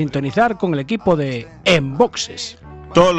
sintonizar con el equipo de Enboxes. Todos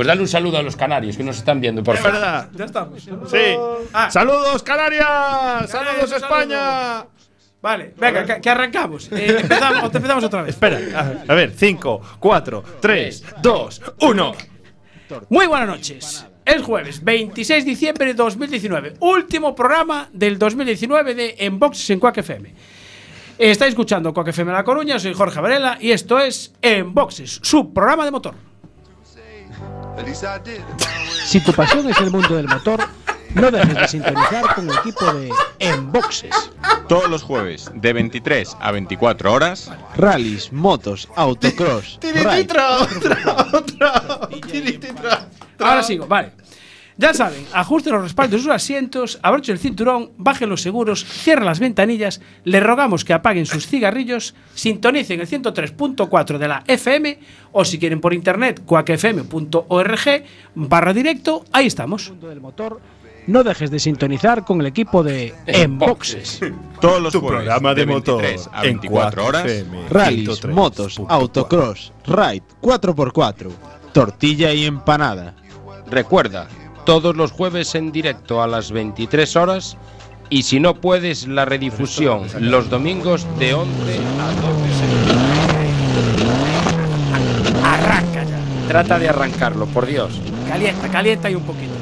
Pues dale un saludo a los canarios que nos están viendo, por favor. verdad. Ya estamos. Sí. Ah. Saludos, Canarias. Saludos, España. Vale, venga, que, que arrancamos. Eh, empezamos, empezamos otra vez. Espera, a, ver, 5, 4, 3, 2, 1. Muy buenas noches. Es jueves 26 de diciembre de 2019. Último programa del 2019 de Enboxes en Quack FM. Estáis escuchando Quack FM La Coruña, soy Jorge Varela y esto es Enboxes, su programa de motor. Si tu pasión es el mundo del motor, no dejes de sintonizar con el equipo de Enboxes. todos los jueves, de 23 a 24 horas, Rallys, motos, autocross, ride. Ahora sigo, vale. Ya saben, ajusten los respaldos de sus asientos, abrochen el cinturón, bajen los seguros, cierren las ventanillas, les rogamos que apaguen sus cigarrillos, sintonicen el 103.4 de la FM o si quieren por internet, cuacfm.org barra directo, ahí estamos. del motor, no dejes de sintonizar con el equipo de Enboxes. todos los Tu programa de, de motor 23 a en 24 horas, Rallys, motos, autocross, ride, 4x4, tortilla y empanada. Recuerda, todos los jueves en directo a las 23 horas y si no puedes la redifusión los domingos de 11 a 12. Arranca ya. Trata de arrancarlo, por Dios. Calienta, calienta y un poquito.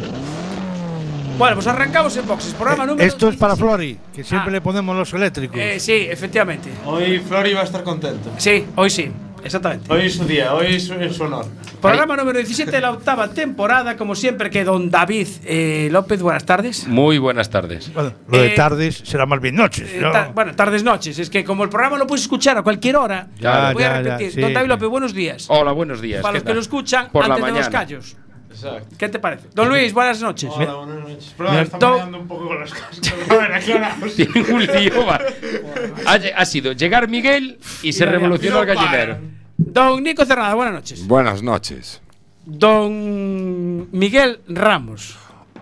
Bueno, pues arrancamos en boxes. Programa número. Esto es para Flori, que siempre Ah. le ponemos los eléctricos. Eh, sí, efectivamente. Hoy Flori va a estar contento. Sí, hoy sí. Exactamente. Hoy es su día, hoy es su, es su honor. Programa número 17 de la octava temporada, como siempre que don David eh, López, buenas tardes. Muy buenas tardes. Bueno, lo de Eh, tardes será más bien noches. Eh, ¿no? ta- bueno, tardes, noches. Es que como el programa lo puedes escuchar a cualquier hora, Ya, lo voy a ya, ya, repetir. sí. Don David López, buenos días. Hola, buenos días. Para ¿qué los que lo escuchan Por la antes de los mañana. callos. Exacto. ¿Qué te parece? Don Luis, buenas noches. Hola, buenas noches. Perdón, mareando un poco con las cosas. A ver, aclaramos. Tiene un lío, ha, ha sido llegar Miguel y se revolucionó el gallinero. Don Nico Cerrada, buenas noches. Buenas noches. Don Miguel Ramos,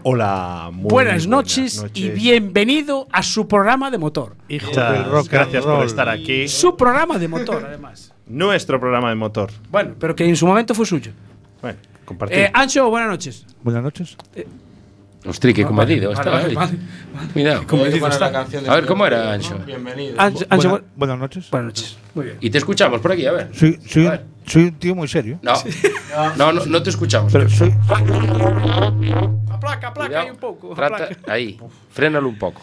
Hola, muy buenas, noches, y bienvenido a su programa de motor. Hijo Muchas del rock gracias por estar aquí. Su programa de motor, además. Nuestro programa de motor. Bueno, pero que en su momento fue suyo. Bueno, compartir. Eh, Ancho, buenas noches. Buenas noches. Ostri, qué comedido. Cuidado. A poner la canción de A ver, ¿cómo era. Ancho? Bienvenido. Ancho, Ancho, Buena- bu- buenas noches. buenas noches. Muy bien. Y te escuchamos por aquí, a ver. Soy, soy, A un, ver. soy un tío muy serio. No, no, no, no te escuchamos. Pero soy. Aplaca, aplaca ahí un poco. Trata, ahí, frénalo un poco.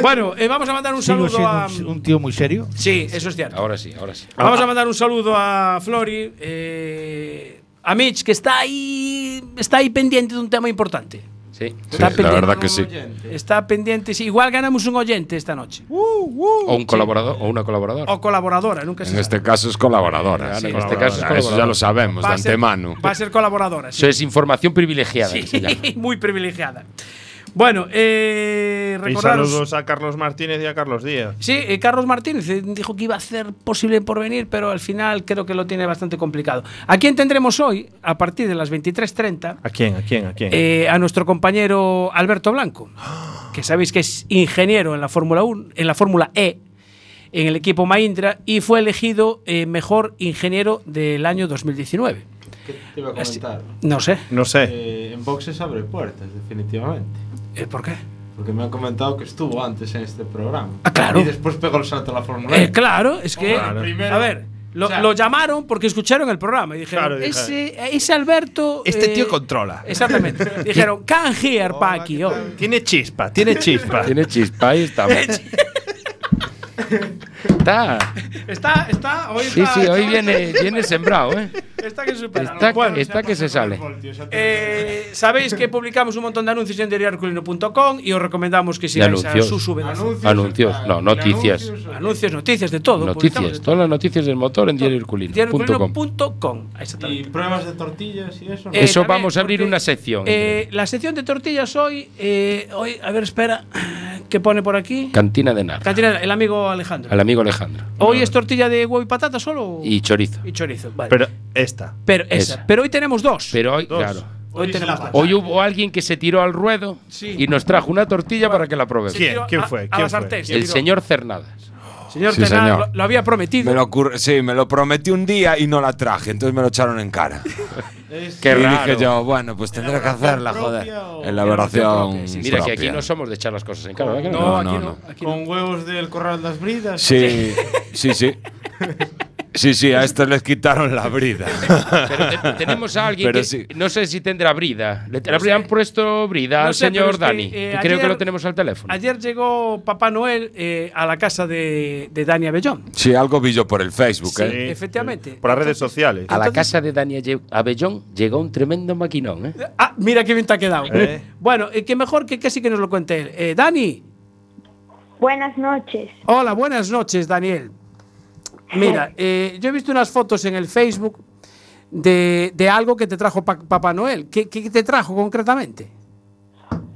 Bueno, eh, vamos a mandar un Sigo saludo a. un tío muy serio. Sí, eso es cierto. Ahora sí, ahora sí. Vamos a mandar un saludo a Flori, eh, a Mitch, que está ahí, está ahí pendiente de un tema importante. Sí. Está la verdad que sí. Está pendiente, sí. Igual ganamos un oyente esta noche. O un colaborador o una colaboradora. O colaboradora, nunca se En sabe. este caso es colaboradora. Sí. en este caso es Eso ya lo sabemos de Va a ser- antemano. Va a ser colaboradora, sí. Eso es información privilegiada. Sí, muy privilegiada. Bueno, eh, y recordaros. saludos a Carlos Martínez y a Carlos Díaz. Sí, eh, Carlos Martínez eh, dijo que iba a hacer posible por venir, pero al final creo que lo tiene bastante complicado. ¿A quién tendremos hoy, a partir de las 23.30? ¿A quién? ¿A quién? ¿A quién? Eh, a nuestro compañero Alberto Blanco, que sabéis que es ingeniero en la Fórmula 1, en la Fórmula E, en el equipo Mahindra y fue elegido eh, mejor ingeniero del año 2019. ¿Qué te iba a comentar? No sé, no sé. Eh, en boxes abre puertas, definitivamente. Eh, ¿por qué? Porque me han comentado que estuvo antes en este programa. Ah, claro. Y después pegó el salto a la Fórmula E. Eh, claro, es que Claro. Primero- a ver, Lo, O sea- lo llamaron porque escucharon el programa y dijeron, Claro, ese, ese Alberto... Este eh, tío controla. Exactamente. dijeron, can here pa aquí. oh". Tiene chispa, tiene chispa. Tiene chispa, ahí estamos. Está. Está, está, hoy Sí, está, sí, hoy viene, viene sembrado, ¿eh? Está que supera. Está, Bueno, está que se sale. Eh, Sabéis que publicamos un montón de anuncios en diariarculino.com y os recomendamos que sigáis a anuncios. sus VDs. Anuncios, no, noticias. Anuncios, noticias, de todo. Noticias, todas las noticias del motor en. Diariarculino.com. Y pruebas de tortillas y eso. ¿no? Eh, Eso también, vamos a abrir porque, una sección. Eh, la sección de tortillas hoy, eh, hoy, a ver, espera, ¿qué pone por aquí? Cantina de Nar. Cantina, el amigo Alejandro. Amigo Alejandro. Hoy es tortilla de huevo y patata solo. Y chorizo. y chorizo, vale. Pero esta. Pero esa. esa. Pero hoy tenemos dos. Pero hoy, Dos. claro. hoy tenemos dos. Hoy hubo alguien que se tiró al ruedo Sí. y nos trajo una tortilla para que la probemos. ¿Quién? Tiró ¿Quién a- fue? A, ¿Quién la fue? sartén. se El tiró. señor Cernadas. Señor Sí, Tenal señor. Lo, lo había prometido. Me lo ocurre- sí, me lo prometí un día y no la traje, entonces me lo echaron en cara. Qué y raro. dije yo, bueno, pues tendré que hacerla, joder. Elaboración. Mira que aquí no somos de echar las cosas en cara. ¿verdad que no, No, aquí no, no. no. aquí no. Con huevos del corral de las bridas. Sí, sí, sí. Sí, sí, a estos les quitaron la brida. Pero te- tenemos a alguien Pero que sí. no sé si tendrá brida. ¿Le le habrían puesto brida No al sé, señor que, Dani? eh, que creo que ayer- lo tenemos al teléfono. Ayer llegó Papá Noel eh, a la casa de, de Dani Abellón. Sí, algo vi yo por el Facebook, Sí, ¿eh? efectivamente. Por las redes sociales. a la entonces- casa de Dani Abellón llegó un tremendo maquinón. ¿eh? Ah, mira qué bien te ha quedado. Eh. Bueno, eh, que mejor que casi que nos lo cuente él. Eh, Dani, Buenas noches. hola, buenas noches, Daniel. Mira, eh, yo he visto unas fotos en el Facebook de, de algo que te trajo Pa- Papá Noel. ¿Qué, qué te trajo concretamente?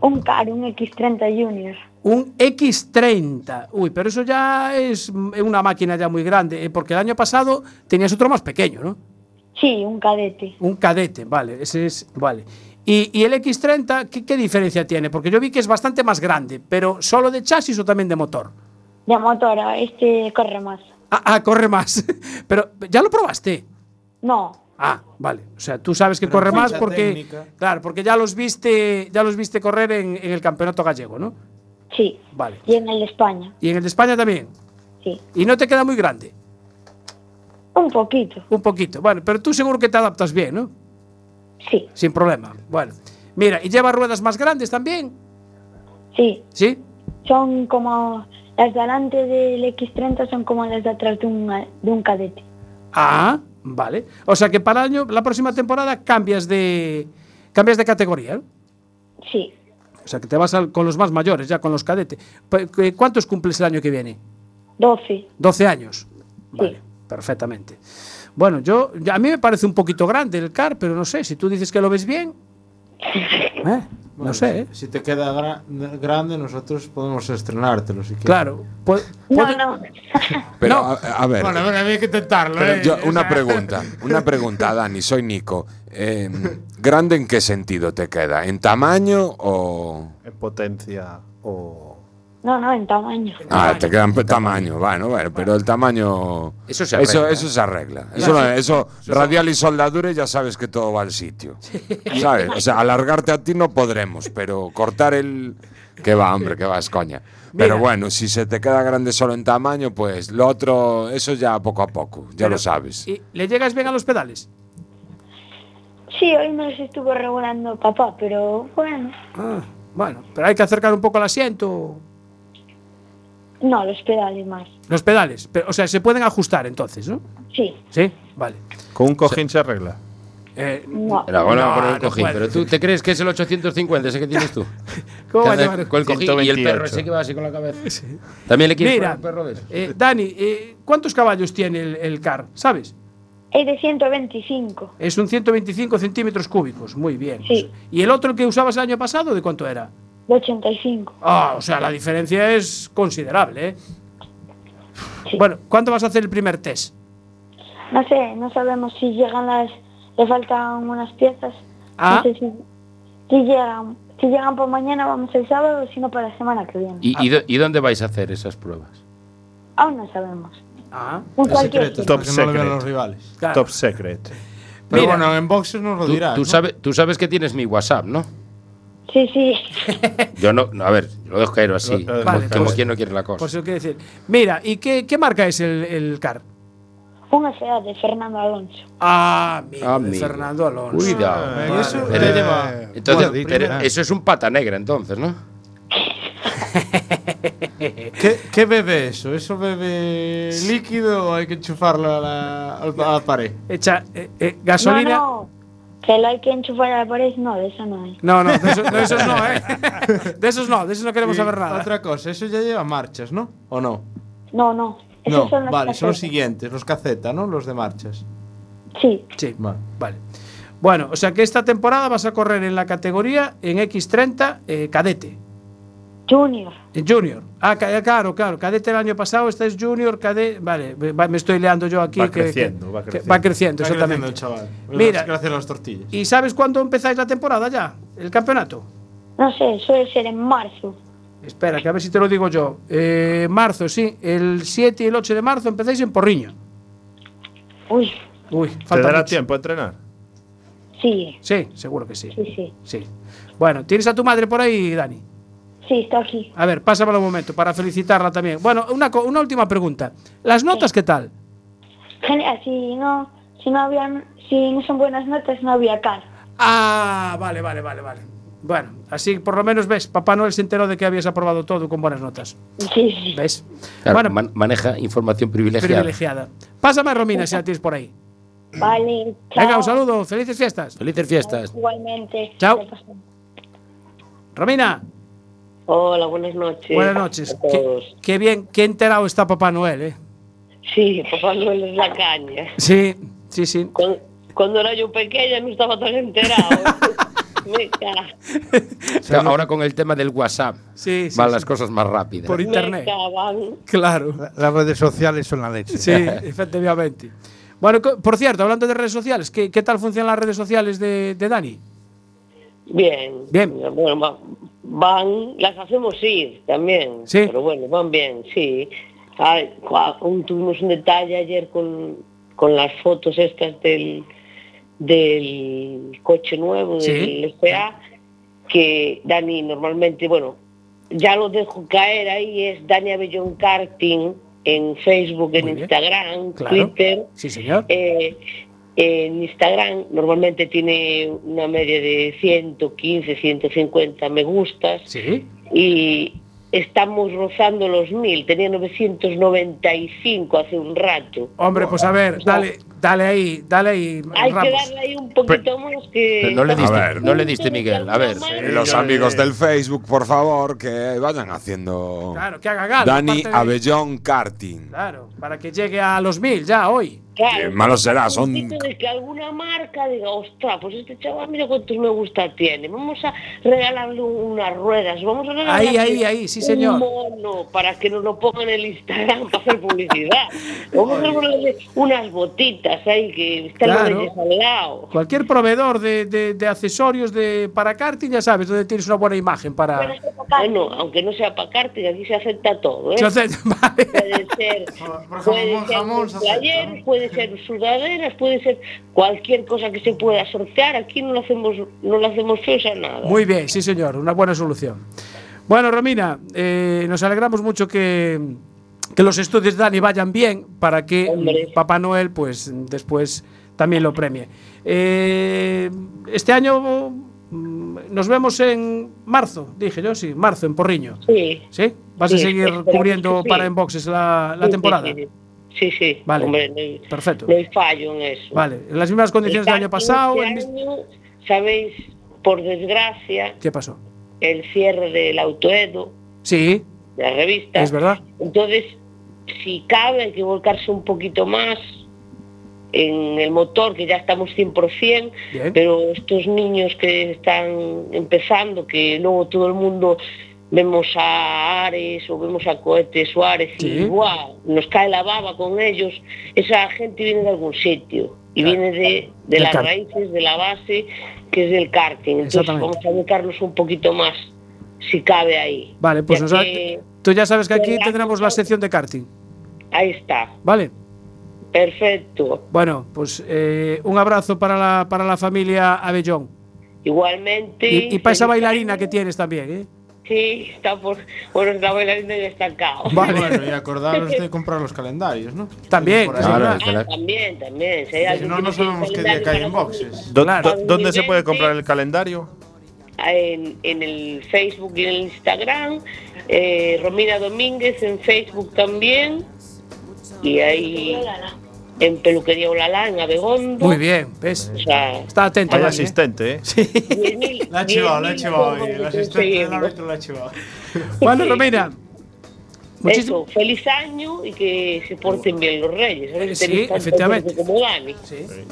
Un car, un X30 Junior. Un X30. Uy, pero eso ya es una máquina ya muy grande, eh, porque el año pasado tenías otro más pequeño, ¿no? Sí, un cadete. Un cadete, vale, ese es, vale. Y, y el X30, ¿qué, qué diferencia tiene? Porque yo vi que es bastante más grande, pero solo de chasis o también de motor. De motor, este corre más. Ah, ah, corre más. pero, ¿ya lo probaste? No, Ah, vale. O sea, tú sabes que Pero corre más porque. técnica. Claro, porque ya los viste, ya los viste correr en, en el campeonato gallego, ¿no? sí. Vale. Y en el de España, Y en el de España también. sí. Y no te queda muy grande. Un poquito, Un poquito. Bueno, pero tú seguro que te adaptas bien, ¿no? sí. Sin problema. Bueno. Mira, ¿y lleva ruedas más grandes también? Sí. ¿Sí? Son como. Las de delante del X30 son como las de atrás de un, de un cadete. Ah, vale. O sea que para el año, la próxima temporada cambias de cambias de categoría. ¿no? Sí. O sea que te vas al- con los más mayores, ya con los cadetes. ¿Cuántos cumples el año que viene? 12. 12 años. Vale, perfectamente. Bueno, yo a mí me parece un poquito grande el car, pero no sé, si tú dices que lo ves bien. ¿eh? No sé, ¿eh? Si te queda gra- grande, nosotros podemos estrenártelo si quieres. Claro. pu- No, puede- no. Pero, No. a, a ver, Bueno, bueno, había que intentarlo, ¿eh? yo- una pregunta, una pregunta, Dani, soy Nico. Eh, ¿Grande en qué sentido te queda? ¿En tamaño o...? En potencia o. No, no, en tamaño. Ah, te queda en pe- tamaño, bueno, bueno, pero el tamaño... Eso se arregla, Eso, eso se arregla. Eso, no- eso radial y soldadura ya sabes que todo va al sitio. ¿Sabes? O sea, alargarte a ti no podremos, pero cortar el... Que va, hombre, que va, es coña. Pero Mira. bueno, si se te queda grande solo en tamaño, pues lo otro, eso ya poco a poco, ya pero- lo sabes. ¿y ¿Le llegas bien a los pedales? Sí, hoy me los estuvo regulando papá, pero bueno. Ah, bueno, pero hay que acercar un poco el asiento. No, los pedales más. Los pedales. Pero, o sea, se pueden ajustar entonces, ¿no? Sí. Sí, vale. Con un cojín se arregla. Eh, No. Pero bueno, No, por el no cojín. pero tú te crees que es el 850 ese que tienes tú. ¿Cómo va a llevar? con el cojín y el 128. perro ese que va así con la cabeza. También le quieres Mira, poner perro de esos? eh, Dani, eh, ¿cuántos caballos tiene el, el car? ¿Sabes? Es de 125. Es un 125 centímetros cúbicos. Muy bien. Sí. ¿Y el otro el que usabas el año pasado, de cuánto era? De 85. Ah, o sea, la diferencia es considerable, ¿eh? Sí. Bueno, ¿cuándo vas a hacer el primer test? No sé, no sabemos si llegan las... Le faltan unas piezas. Ah. No sé si, si llegan. Si llegan por mañana vamos el sábado, si no para la semana que viene. ¿Y, y do- y dónde vais a hacer esas pruebas? Aún no sabemos. Ah, cualquier secreto. Top que no lo secret. los rivales. claro. Top secret. Pero Mira. bueno, en boxes nos lo Tú, dirás. tú ¿no? sabes, tú sabes que tienes mi WhatsApp, ¿no? Sí, sí. Yo no, no, a ver, lo dejo caer así, Vale, como, como pues- quien no quiere la cosa. Por eso quiero decir. Mira, ¿y qué, qué marca es el, el car? Unha FA de Fernando Alonso. Ah, de Amigo. Fernando Alonso. Cuidado. Eh, eso. Entonces, Bueno, pero primera. eso es un pata negra entonces, ¿no? ¿Qué, ¿Qué bebe eso? ¿Eso bebe líquido o hay que enchufarlo a la, a la pared? Echa eh, eh, gasolina. No, no. Que lo hay que enchufar a la pared, no, de eso no hay. No, no, de, eso- de esos no, ¿eh? De esos no, de esos no queremos Y saber nada. Otra cosa, eso ya lleva marchas, ¿no? ¿O no? No, no. Esos No, son los vale, son los siguientes, los caceta, ¿no? Los de marchas. Sí. Sí, Vale. vale. Bueno, o sea que esta temporada vas a correr en la categoría en X30 eh, cadete. Junior. En junior. Ah, ca- claro, claro. Cadete el año pasado, este es junior, cadete. Vale, va- me estoy liando yo aquí. Va que- que- creciendo, va que- creciendo. va creciendo, Va exactamente. creciendo el chaval. Mira. Gracias a las tortillas. ¿Y sabes cuándo empezáis la temporada ya? ¿El campeonato? No sé, suele ser en marzo. Espera, que a ver si te lo digo yo. Eh, marzo, sí. El 7 y el 8 de marzo empezáis en Porriño. Uy, Uy, ¿Te falta dará mucho. tiempo a entrenar? sí, Sí, seguro que sí. sí, sí. Sí. Bueno, ¿tienes a tu madre por ahí, Dani? Sí, está aquí. A ver, pásamelo un momento para felicitarla también. Bueno, una, una última pregunta. ¿Las notas qué tal? Genial, si no, si no habían, si no son buenas notas, no había cara. Ah, vale, vale, vale, vale. Bueno, así por lo menos ves, Papá Noel se enteró de que habías aprobado todo con buenas notas. Sí, sí. ¿Ves? Claro, bueno, man- maneja información privilegiada. privilegiada. Pásame a Romina si la tienes por ahí. Vale, Venga, chao. un saludo, felices fiestas. Felices fiestas. Igualmente. Chao. Romina, Hola, buenas noches. buenas noches. A Qué, todos. qué bien, qué enterado está Papá Noel, ¿eh? Sí, Papá Noel es la caña. Sí, sí, sí. Cuando, cuando era yo pequeña no estaba tan enterado. Me Ahora con el tema del WhatsApp Sí, sí, van sí. las cosas más rápidas. Por internet. Claro. Las redes sociales son la leche. Sí, efectivamente. Bueno, por cierto, hablando de redes sociales, ¿qué, qué tal funcionan las redes sociales de, de Dani? Bien. Bien. Bueno, va- van, las hacemos ir también. Sí. Pero bueno, van bien, sí. Ay, tuvimos un detalle ayer con, con las fotos estas del, del coche nuevo, Sí. del FA, que Dani normalmente, bueno, ya lo dejo caer ahí, es Dani Abellón Karting en Facebook, en bien. Instagram, Claro. Twitter. Sí, señor. Eh, en Instagram normalmente tiene una media de 115, 150 me gustas Sí. y estamos rozando los 1000. Tenía 995 hace un rato. Hombre, pues a ver, dale, dale ahí, dale ahí, Hay que Ramos. darle ahí un poquito más que... No le diste, A ver. no le diste Miguel. A ver. Eh, Los amigos del Facebook, por favor, que vayan haciendo. Claro, que haga gala. Dani de- Abellón Karting. Claro, para que llegue a los mil ya hoy. Claro, Qué malo será, son- de que alguna marca diga, ostras, pues este chaval mira cuántos me gusta tiene. Vamos a regalarle unas ruedas, vamos a regalarle Ahí, ahí, ahí, sí, señor. un mono para que nos lo pongan en el Instagram para hacer publicidad. Vamos a regalarle unas botitas ahí que están los Claro. reyes al lado. Cualquier proveedor de, de- de accesorios de, para karting, ya sabes, donde tienes una buena imagen para. Bueno, aunque no sea para karting, aquí se acepta todo, ¿eh? Se hace- vale. Puede ser, Por puede jamón, ser jamón, un se acepta, player, puede ser sudaderas, puede ser cualquier cosa que se pueda sortear. Aquí no lo hacemos, no lo hacemos feos a nada. Muy bien, sí, señor, una buena solución. Bueno, Romina, eh, nos alegramos mucho que, que los estudios de Dani vayan bien para que Hombre. Papá Noel, pues después también lo premie. Eh, este año mm, nos vemos en marzo, dije yo, sí, marzo, en Porriño. Sí. ¿Sí? ¿Vas a seguir cubriendo sí. para Enboxes la, la temporada? Sí, sí. Vale. Hombre, no hay, Perfecto. no hay fallo en eso. Vale, en las mismas condiciones El del año pasado. este año, Sabéis, por desgracia, ¿Qué pasó? el cierre del Autoedo, Sí, de la revista. es verdad. Entonces, si cabe, hay que volcarse un poquito más en el motor, que ya estamos 100%, Bien. pero estos niños que están empezando, que luego todo el mundo vemos a Ares o vemos a Cohete Suárez Sí. y nos cae la baba con ellos, esa gente viene de algún sitio y Claro. viene de, de las raíces, de la base, que es del karting. Entonces vamos a volcarnos un poquito más, si cabe ahí. Vale, pues nos ha- tú ya sabes que aquí tendremos la sección de karting. Ahí está. ¿Vale? Perfecto. Bueno, pues eh, un abrazo para la, para la familia Abellón. Igualmente. Y, y para esa bailarina que tienes también, ¿eh? Sí, está por. Bueno, está bailando y destacado. Vale. Bueno, y acordaros de comprar los calendarios, ¿no? También, claro, Ah, también, también. Si Si no, no sabemos qué día cae en boxes. ¿Dó- Claro. dó- ¿Dónde se puede comprar el calendario? En, en el Facebook y en el Instagram. eh, Romina Domínguez en Facebook también. Y ahí en Peluquería Olala, en Abegondo. Muy bien, ¿ves? O sea, Está atento. Hay Dani, ¿eh? asistente, ¿eh? 10.000 La ha chivado, la ha 10.000 chivado. El asistente del conseguirlo. árbitro la ha chivado. Bueno, Romina. Muchísimo. Eso, feliz año y que se porten bien los reyes. Si Sí, efectivamente. como Dani.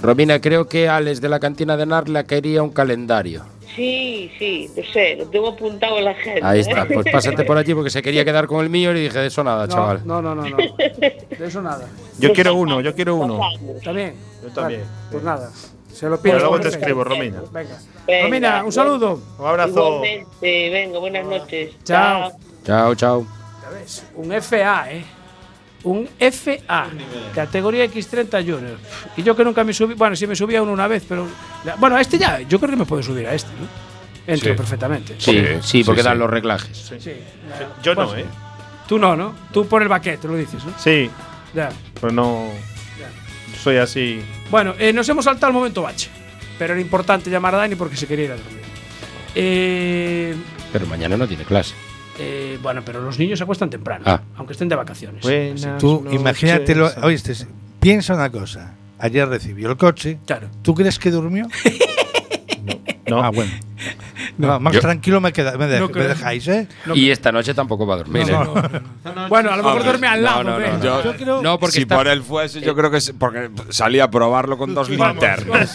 Romina, creo que Alex de la cantina de Narla quería un calendario. Sí, sí, no sé, lo tengo apuntado en la agenda. Ahí ¿eh? está, pues pásate por allí porque se quería quedar con el mío y dije, de eso nada, No, chaval. no, no, no, no. De eso nada. Yo quiero uno, yo quiero uno. ¿Está bien? Yo también. Vale, pues nada. Se lo Pero pido. luego por te escribo, Romina. Venga. Venga, Romina, un saludo. Un abrazo. Igualmente, venga, buenas noches. Chao. Chao, chao. Ya ves, Un FA, ¿eh? Un FA. Categoría X30 Junior. Y yo que nunca me subí. Bueno, sí me subí a uno una vez, pero. Bueno, a este ya. Yo creo que me puedo subir a este, ¿no? Entro Sí. perfectamente. Sí, sí, sí, porque sí. dan los reglajes. Sí. Yo no, Pues, ¿eh? Tú no, ¿no? Tú por el baquete, lo dices, ¿no? Sí, Ya. pero no. Soy así. Bueno, eh, nos hemos saltado el momento bache. Pero era importante llamar a Dani porque se quería ir a dormir. Eh, Pero mañana no tiene clase. Eh, bueno, pero los niños se acuestan temprano, Ah. aunque estén de vacaciones. Buenas Tú noches. imagínatelo, oíste, piensa una cosa. Ayer recibió el coche. Claro. ¿Tú crees que durmió? No. Ah, bueno. No, más Yo- tranquilo me, queda, me, No creo. dejáis, ¿eh? y esta noche tampoco va a dormir. No, ¿eh? no. Bueno, a lo mejor Hombre, duerme al lado. no, no, no, Yo- Yo creo- No, porque si está- por él fuese, yo creo que es porque salía a probarlo con dos linternas.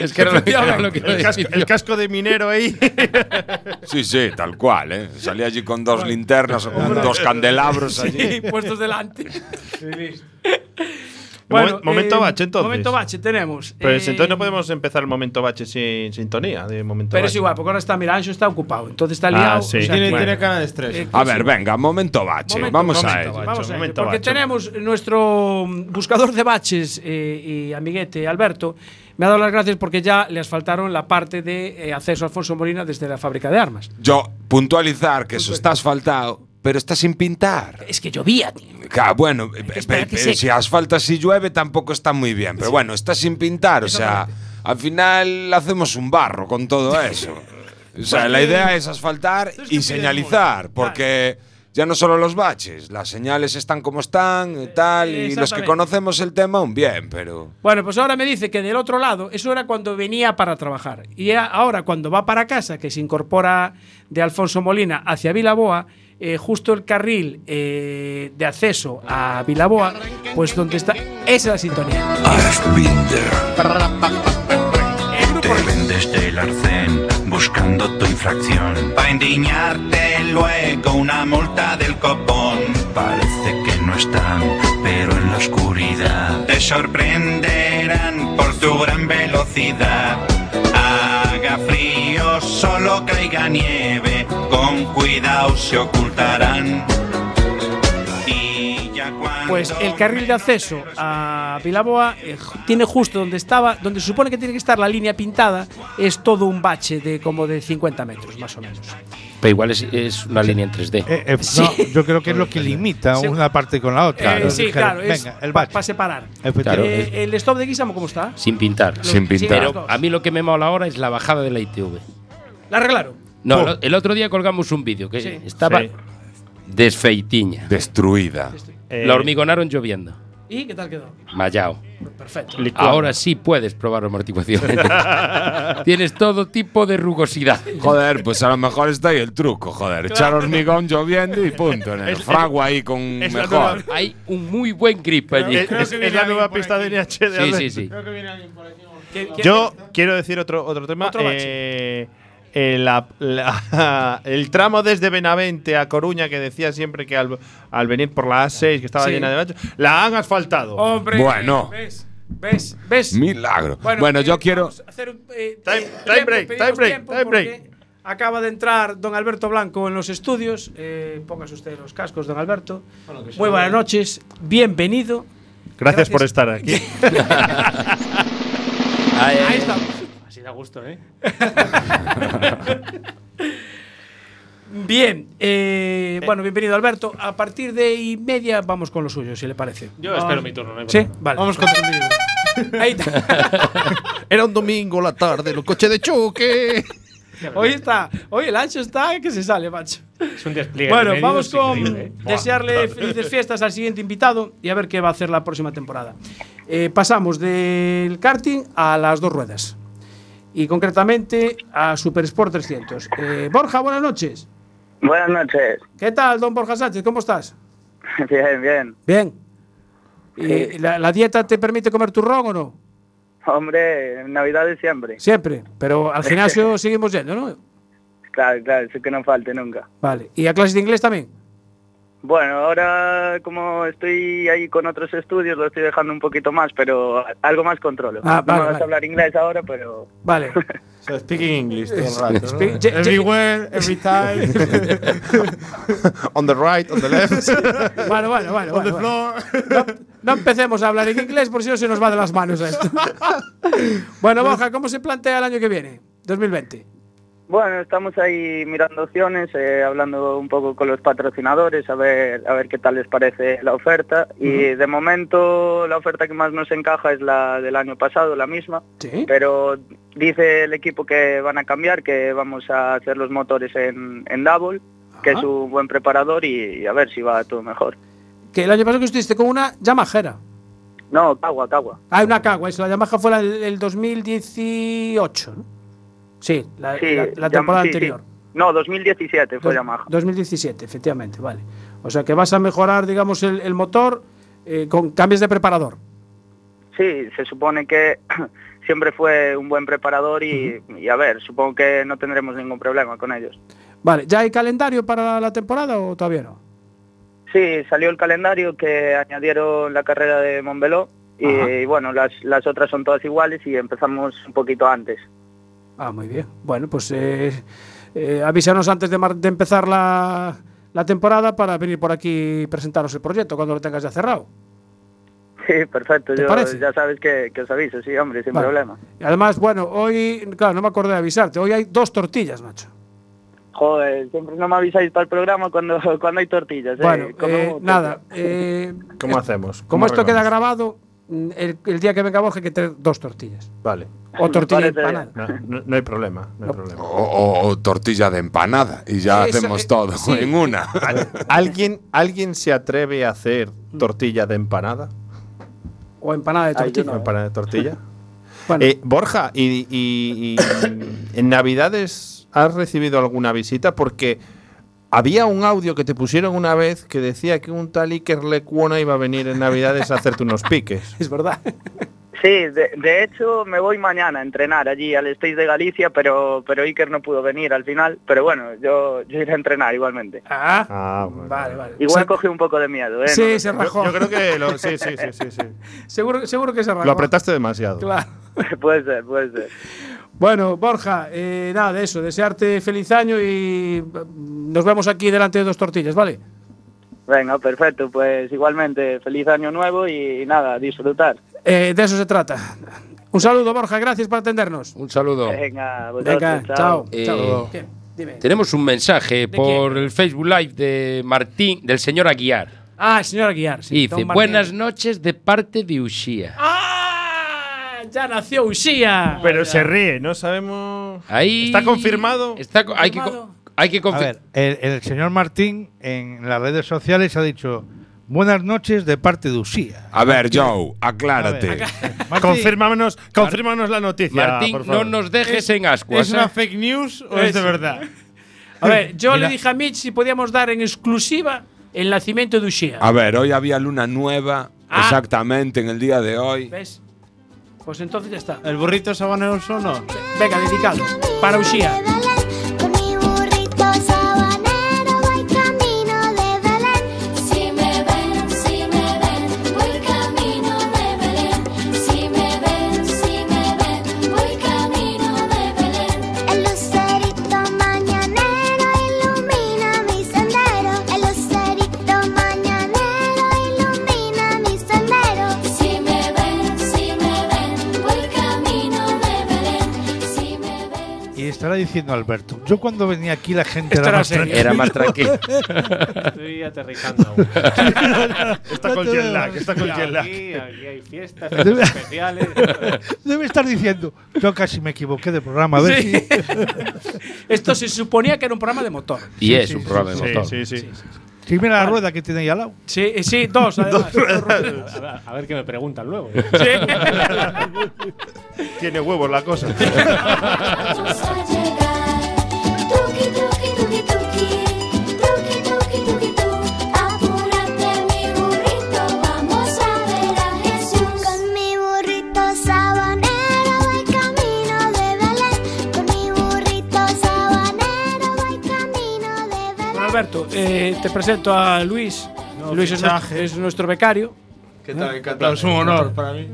Es que era lo que, a El casco, decir el casco de minero ahí. Sí, sí, tal cual, ¿eh? Salía allí con dos linternas o con dos candelabros allí. Sí, puestos delante. Momen- momento eh, bache, entonces. Momento bache tenemos. Pues Eh, entonces no podemos empezar el momento bache sin sintonía de momento Pero bache. es igual, porque ahora está, mira, Ancho está ocupado. Entonces está Ah, liado. sí. o sea Tiene, que- tiene cara de estrés. Eh, A ver, venga, momento bache. Momento, Vamos a momento ello. bache. Vamos a ello, porque bache. tenemos nuestro buscador de baches eh, y amiguete Alberto. Me ha dado las gracias porque ya le asfaltaron la parte de eh, acceso a Alfonso Molina desde la fábrica de armas. Yo, puntualizar que eso está asfaltado, pero está sin pintar. Es que llovía, tío. Claro, bueno, pe- pe- si asfalta si llueve tampoco está muy bien, pero bueno, está sin pintar, o sea, al final hacemos un barro con todo eso. O sea, la idea es asfaltar y señalizar, porque ya no solo los baches, las señales están como están y tal, y los que conocemos el tema, un bien, pero... Bueno, pues ahora me dice que del otro lado, eso era cuando venía para trabajar. Y a- ahora cuando va para casa, que se incorpora de Alfonso Molina hacia Vilaboa, eh, justo el carril eh, de acceso a Vilaboa, pues donde está, esa es la sintonía. Has been there. El grupo Te ven desde el arcén buscando tu infracción. Pa' endiñarte luego una multa del copón. Parece que no están, pero en la oscuridad te sorprenderán por tu gran velocidad. Haga frío, solo caiga nieve, con cuidado se ocultarán. Pues el carril de acceso a Vilaboa eh, tiene justo donde estaba, donde se supone que tiene que estar la línea pintada, es todo un bache de como de 50 metros, más o menos. Pero igual es, es una línea en 3D. Eh, eh, no, yo creo que es lo que limita Sí. una parte con la otra. Eh, sí, dijeron, claro, es venga, el para bache. separar. Efectivamente. Eh, ¿El stop de Guisamo cómo está? Sin pintar. Sin pintar. Pero a mí lo que me mola ahora es la bajada de la ITV. ¿La arreglaron? No, Oh. el otro día colgamos un vídeo que Sí. estaba Sí. desfeitiña. Destruida. Eh, La hormigonaron lloviendo. ¿Y qué tal quedó? Mallao. Perfecto. licuado. Ahora sí puedes probar amortiguación. Tienes todo tipo de rugosidad. Joder, pues a lo mejor está ahí el truco, joder. Echar hormigón lloviendo y punto. En el Es- fragua ahí con es mejor. Hay un muy buen grip allí. Es, la nueva pista de NH de Sí, sí, sí. ¿Qué- qué- Yo quiero decir otro, otro tema. Otro bache. Eh, eh, la- la- el tramo desde Benavente a Coruña, que decía siempre que al, al venir por la A6, que estaba Sí. llena de baches, la han asfaltado. Hombre, Bueno. ¿ves? ¿Ves? ¿Ves? Milagro. Bueno, eh, yo quiero. vamos a hacer un, eh, Time- eh, time break, time break, tiempo time break. Acaba de entrar don Alberto Blanco en los estudios. Eh, póngase usted los cascos, don Alberto. Muy buenas noches. Bienvenido. Gracias, por estar aquí. Ahí estamos. A gusto, ¿eh? Bien, eh, bueno, bienvenido Alberto. A partir de y media vamos con lo suyo, si le parece. Yo espero mi turno, no hay Sí, vale. Vamos con tu libro. Ahí está. Era un domingo la tarde, el coche de choque. Hoy está, hoy el ancho está que se sale, macho. Es un despliegue. Bueno, de vamos con ¿eh? Buah. desearle felices fiestas al siguiente invitado y a ver qué va a hacer la próxima temporada. Eh, pasamos del karting a las dos ruedas y concretamente a Super Sport 300. Eh, Borja, buenas noches. Buenas noches. ¿Qué tal, don Borja Sánchez? ¿Cómo estás? Bien, bien. Bien. ¿Y la, la dieta te permite comer turrón o no? Hombre, en Navidades siempre. Siempre, pero al gimnasio seguimos yendo, ¿no? Claro, claro, eso que no falte nunca. Vale. ¿Y a clases de inglés también? Bueno, ahora como estoy ahí con otros estudios, lo estoy dejando un poquito más, pero algo más controlo. Ah, no vale, me vas vale. a hablar inglés ahora, pero... Vale. So speaking English todo el rato. ¿no? Speak- je- je- Everywhere, every time. on the right, on the left. Bueno, bueno, bueno. On the bueno. No, no empecemos a hablar en inglés por si no se nos va de las manos esto. bueno, Borja, ¿cómo se plantea el año que viene? 2020. Bueno, estamos ahí mirando opciones, eh, hablando un poco con los patrocinadores, a ver, a ver qué tal les parece la oferta. Y de momento la oferta que más nos encaja es la del año pasado, la misma. Sí. Pero dice el equipo que van a cambiar, que vamos a hacer los motores en, en Double, que es un buen preparador y, a ver si va todo mejor. Que el año pasado que estuviste con una Yamahera. No, Cagua, Cagua. Ah, una Cagua, eso. La Yamaha fue la del el 2018, ¿no? Sí, la, Sí, la- la temporada sí, anterior. No, 2017 fue Dos- Yamaha. 2017, efectivamente, vale. O sea que vas a mejorar, digamos, el, el motor eh, con cambios de preparador. Sí, se supone que siempre fue un buen preparador y, y a ver, supongo que no tendremos ningún problema con ellos. Vale, ¿ya hay calendario para la temporada o todavía no? Sí, salió el calendario que añadieron la carrera de Montbeló y, Ajá. bueno, las, las otras son todas iguales y empezamos un poquito antes. Ah, muy bien. Bueno, pues eh, eh, avísanos antes de, mar- de empezar la, la temporada para venir por aquí y presentaros el proyecto cuando lo tengas ya cerrado. Sí, perfecto, ¿Te yo parece? ya sabes que, que os aviso, sí, hombre, sin Vale. problema. Y además, bueno, hoy, claro, no me acordé de avisarte, hoy hay dos tortillas, macho. Joder, siempre no me avisáis para el programa cuando, cuando hay tortillas. ¿eh? Bueno, Como eh, nada, eh, ¿Cómo hacemos? como ¿Cómo esto queda grabado, el, el día que venga Borja hay que tener dos tortillas. Vale. O tortilla parece empanada. No, no- no hay problema, no hay problema. O, o- o tortilla de empanada y ya Eso, hacemos eh, todo sí. en una. ¿Alguien, ¿Alguien se atreve a hacer tortilla de empanada? O empanada de tortilla. no. ¿Empanada de tortilla? Bueno, Eh, Borja, ¿y, y- y en Navidades has recibido alguna visita? Porque había un audio que te pusieron una vez que decía que un tal Iker Lecuona iba a venir en Navidades a hacerte unos piques. es verdad. Sí, de, de hecho me voy mañana a entrenar allí al Stage de Galicia, pero pero Iker no pudo venir al final, pero bueno, yo, yo iré a entrenar igualmente. Ah, Ah, bueno. vale, vale. Igual Se- coge un poco de miedo, ¿eh? Sí, No se rajó. Yo creo que lo, sí, sí, sí, sí, sí. seguro, seguro que se rajó. Lo apretaste demasiado. Claro. puede ser, puede ser. Bueno, Borja, eh, nada de eso. Desearte feliz año y mm, nos vemos aquí delante de dos tortillas, ¿vale? Venga, perfecto, pues igualmente feliz año nuevo y, nada, disfrutar. Eh, de eso se trata. Un saludo, Borja. Gracias por atendernos. Un saludo. Venga, vosotros, Venga, chao. chao. Eh, chao. Dime. Tenemos un mensaje por el Facebook Live de Martín, del señor Aguiar. Ah, señor Aguiar. sí, Dice, buenas noches de parte de Uxía. ¡Ah! Ya nació Uxía. Pero se ríe, no sabemos. Ahí ¿Está confirmado? Está, co- hay que, hay que A confirmar. ver, el, el señor Martín en las redes sociales ha dicho buenas noches de parte de Usía. A ver, Joe, aclárate. Martín, Confírmanos, confírmanos la noticia. Martín, por no nos dejes en ascuas. ¿Es una ¿eh? fake news o es de verdad? A ver, yo Mira. le dije a Mitch si podíamos dar en exclusiva el nacimiento de Uxía. A ver, hoy había luna nueva, Ah. exactamente en el día de hoy. ¿Ves? Pois ya está. El burrito sabanero sono. Venga, dedicado. Para o xía. Estará diciendo Alberto. Yo cuando venía aquí la gente Esto era era más tranquila. Era más tranquilo. Estoy aterrizando aún. Está con jet lag, está con jet lag. Aquí, aquí hay fiestas Debe- especiales. Debe estar diciendo, yo casi me equivoqué de programa. A ver Sí. si- Esto se suponía que era un programa de motor. Y es un programa de Sí, motor. sí, sí. Sí, mira la rueda que tiene ahí al lado. Sí, sí, dos además. A ver, a ver qué me preguntan luego. Tiene huevos la cosa. Alberto, eh, te presento a Luis. No, Luis es nuestro, es nuestro becario. ¿Qué tal? Encantado, es un honor para mí.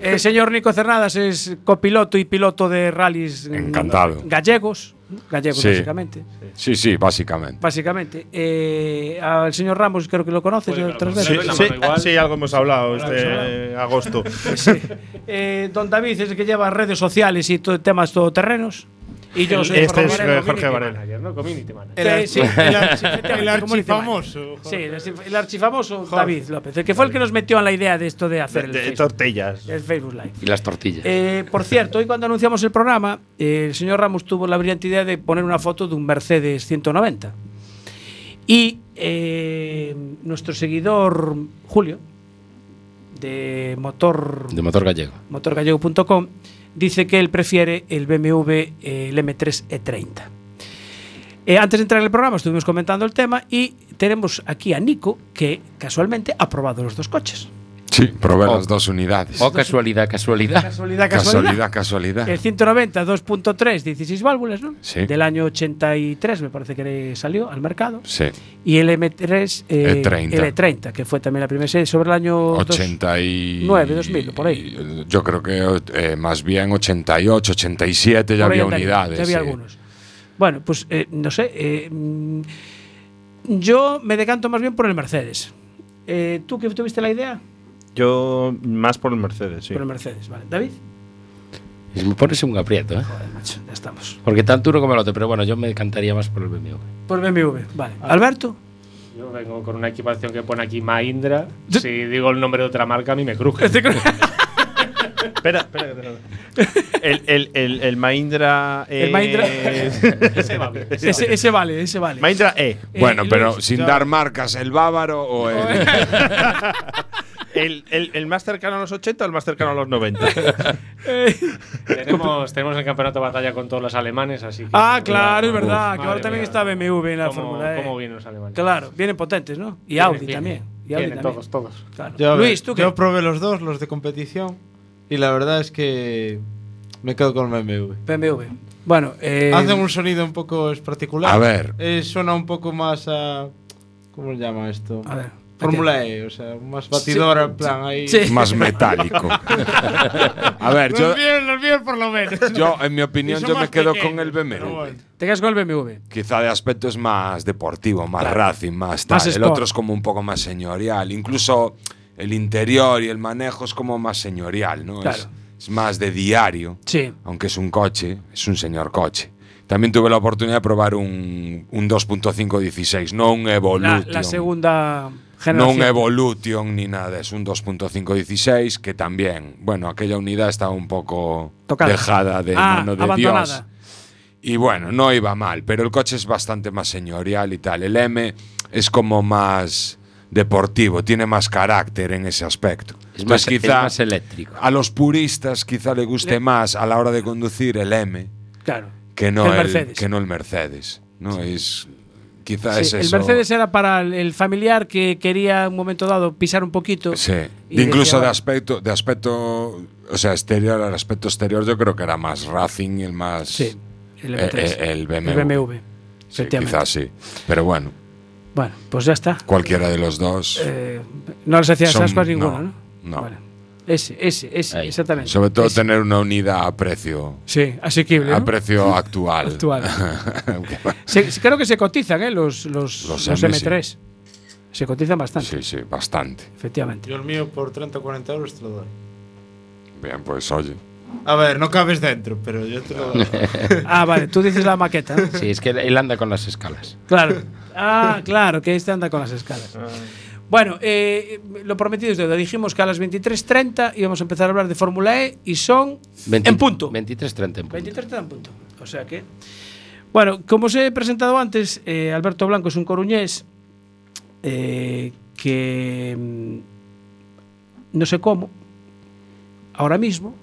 El señor Nico Cernadas es copiloto y piloto de rallies Encantado. gallegos. Gallegos, Sí. básicamente. Sí, sí, básicamente. Básicamente. Eh, al señor Ramos, creo que lo conoces de otras Sí, veces. sí, sí, algo hemos hablado este eh, agosto. Eh, don David es el que lleva redes sociales y todo, temas todoterrenos. Y yo soy Este es, eh, Jorge community Varela. Manager, ¿no? Community manager. El, El sí, el el archifamoso. Sí, el archi- el archifamoso David López, el que fue el que nos metió en la idea de esto de hacer el, De, de Facebook, tortillas. el Facebook Live. Y las tortillas. Eh, por cierto, hoy cuando anunciamos el programa, eh, el señor Ramos tuvo la brillante idea de poner una foto de un Mercedes 190. Y eh, nuestro seguidor Julio, de motor De motor gallego. motorgallego.com, dice que él prefiere el BMW, eh, el M3 E30. Eh, antes de entrar en el programa estuvimos comentando el tema y tenemos aquí a Nico, que casualmente ha probado los dos coches. Sí, probé Oh. las dos unidades. Oh, casualidad, casualidad. Casualidad, Casualidad, casualidad. El 190 2.3, 16 válvulas, ¿no? Sí. Del año 83 me parece que salió al mercado. Sí. Y el M3 eh, E30. el E30, que fue también la primera serie sobre el año 89, 2000, por ahí. Yo creo que eh, más bien 88, 87 ya había andaría, unidades. ya había sí. algunos. Bueno, pues eh, no sé. eh, yo me decanto más bien por el Mercedes. Eh, ¿Tú que tuviste la idea? Yo más por el Mercedes, sí. Por el Mercedes, vale. ¿David? Me pones un aprieto, ¿eh? Joder, macho, ya estamos. Porque tanto uno como el otro, pero bueno, yo me decantaría más por el BMW. Por el BMW, vale. ¿Alberto? Yo vengo con una equipación que pone aquí Mahindra. Si digo el nombre de otra marca, a mí me cruje. Espera, espera. que te- El, el, el, el Mahindra. El Mahindra- eh, Ese va bien. Ese, ese vale, ese vale. Mahindra E. Bueno, Eh, pero Luis, sin yo- dar marcas, ¿el bávaro o el.? El, el, el más cercano a los 80 o el más cercano a los 90. tenemos, tenemos el campeonato de batalla con todos los alemanes, así que. Ah, claro, es verdad. Uf, que ahora también mía. está BMW en la ¿Cómo- Fórmula E. cómo vienen los alemanes? Claro, vienen potentes, ¿no? Y Audi también. Y Audi Vienen también. todos, todos. Claro. Yo, Luis, ¿tú qué? yo probé los dos, los de competición, y la verdad es que me quedo con el BMW. BMW. Bueno, eh, Hacen un sonido un poco es particular. A ver. Eh, suena un poco más a. ¿Cómo se llama esto? A ver. Fórmula E, o sea, más batidora, en plan ahí. Sí. Más metálico. A ver, yo, Los míos, los míos por lo menos. yo, en mi opinión, yo me quedo pequeños, con el BMW. bueno. Te quedas con el BMW. Quizá de aspecto es más deportivo, más Claro. racing, más tal. Más el otro es como un poco más señorial. Incluso el interior y el manejo es como más señorial, ¿no? Claro. Es, es más de diario. Sí. Aunque es un coche, es un señor coche. También tuve la oportunidad de probar un, un 2.5 16, no un La, Evolution. la segunda no generación. un Evolution ni nada, es un 2.5 16 que también, bueno, aquella unidad estaba un poco Tocada. dejada de Ah, mano de abandonada. Dios. Y bueno, no iba mal, pero el coche es bastante más señorial y tal. El M es como más deportivo, tiene más carácter en ese aspecto. Es Entonces, más, es quizá más eléctrico. a los puristas quizá le guste más a la hora de conducir el M Claro. que no Que el el, Mercedes. que no el Mercedes. ¿no? Es, quizá Sí, es el eso. Mercedes era para el, el familiar que quería en un momento dado pisar un poquito. Sí. Incluso decía, de aspecto, de aspecto, o sea, exterior, al aspecto exterior, yo creo que era más Racing, el más. Sí, el eh, M3. eh, el BMW. El BMW. Sí, quizás sí. Pero bueno, Bueno, pues ya está. cualquiera de los dos. Eh, no les hacías Son- ascuas ninguno, no, ¿no? no. Vale. Ese, ese, ese, Ahí. exactamente. Sobre todo Ese. tener una unidad a precio. Sí, asequible. A ¿no? precio actual. Actual. Se- creo que se cotizan, ¿eh? Los, los, Los los, M, M3. Se cotizan bastante, sí, sí, bastante. efectivamente. Yo el mío por 30 o 40 euros te lo doy. Bien, pues oye. A ver, no cabes dentro, pero yo te lo. Ah, vale, tú dices la maqueta. ¿no? Sí, es que él anda con las escalas. Claro. Ah, claro, que este anda con las escalas. Bueno, eh, lo prometido es deuda. Dijimos que a las 23.30 íbamos a empezar a hablar de Fórmula E y son 20 en punto. 23.30 en punto. 23.30 en punto. O sea que. Bueno, como os he presentado antes, eh, Alberto Blanco es un coruñés eh, que mm, no sé cómo, ahora mismo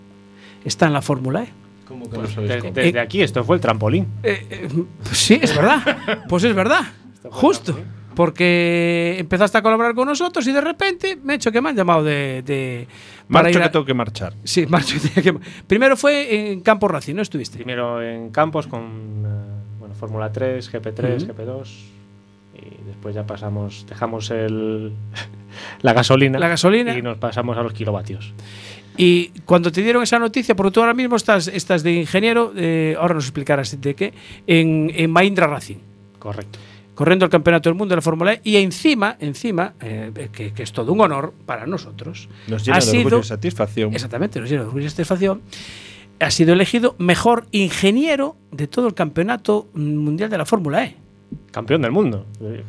está en la Fórmula E. ¿Cómo que no sabéis cómo? Desde aquí, esto fue el trampolín. Eh, eh, pues sí, es verdad. Pues es verdad. Justo. Porque empezaste a colaborar con nosotros y de repente me he hecho que me han llamado de. de para Marcho ir a- que tengo que marchar. Sí, marcho. que- Primero fue en Campo Racing, ¿no estuviste? Primero en campos con eh, bueno, Fórmula 3, GP3, Ujú. GP2 y después ya pasamos, dejamos el la gasolina, La gasolina. y nos pasamos a los kilovatios. Y cuando te dieron esa noticia, porque tú ahora mismo estás, estás de ingeniero, eh, ahora nos explicarás de qué, en, en Mahindra Racing. Correcto. Corriendo el campeonato del mundo de la Fórmula E. Y encima, encima eh, que, que es todo un honor para nosotros. Nos llena ha de sido- orgullo y satisfacción. Exactamente, nos llena de orgullo y satisfacción. Ha sido elegido mejor ingeniero de todo el campeonato mundial de la Fórmula E. Campeón del mundo.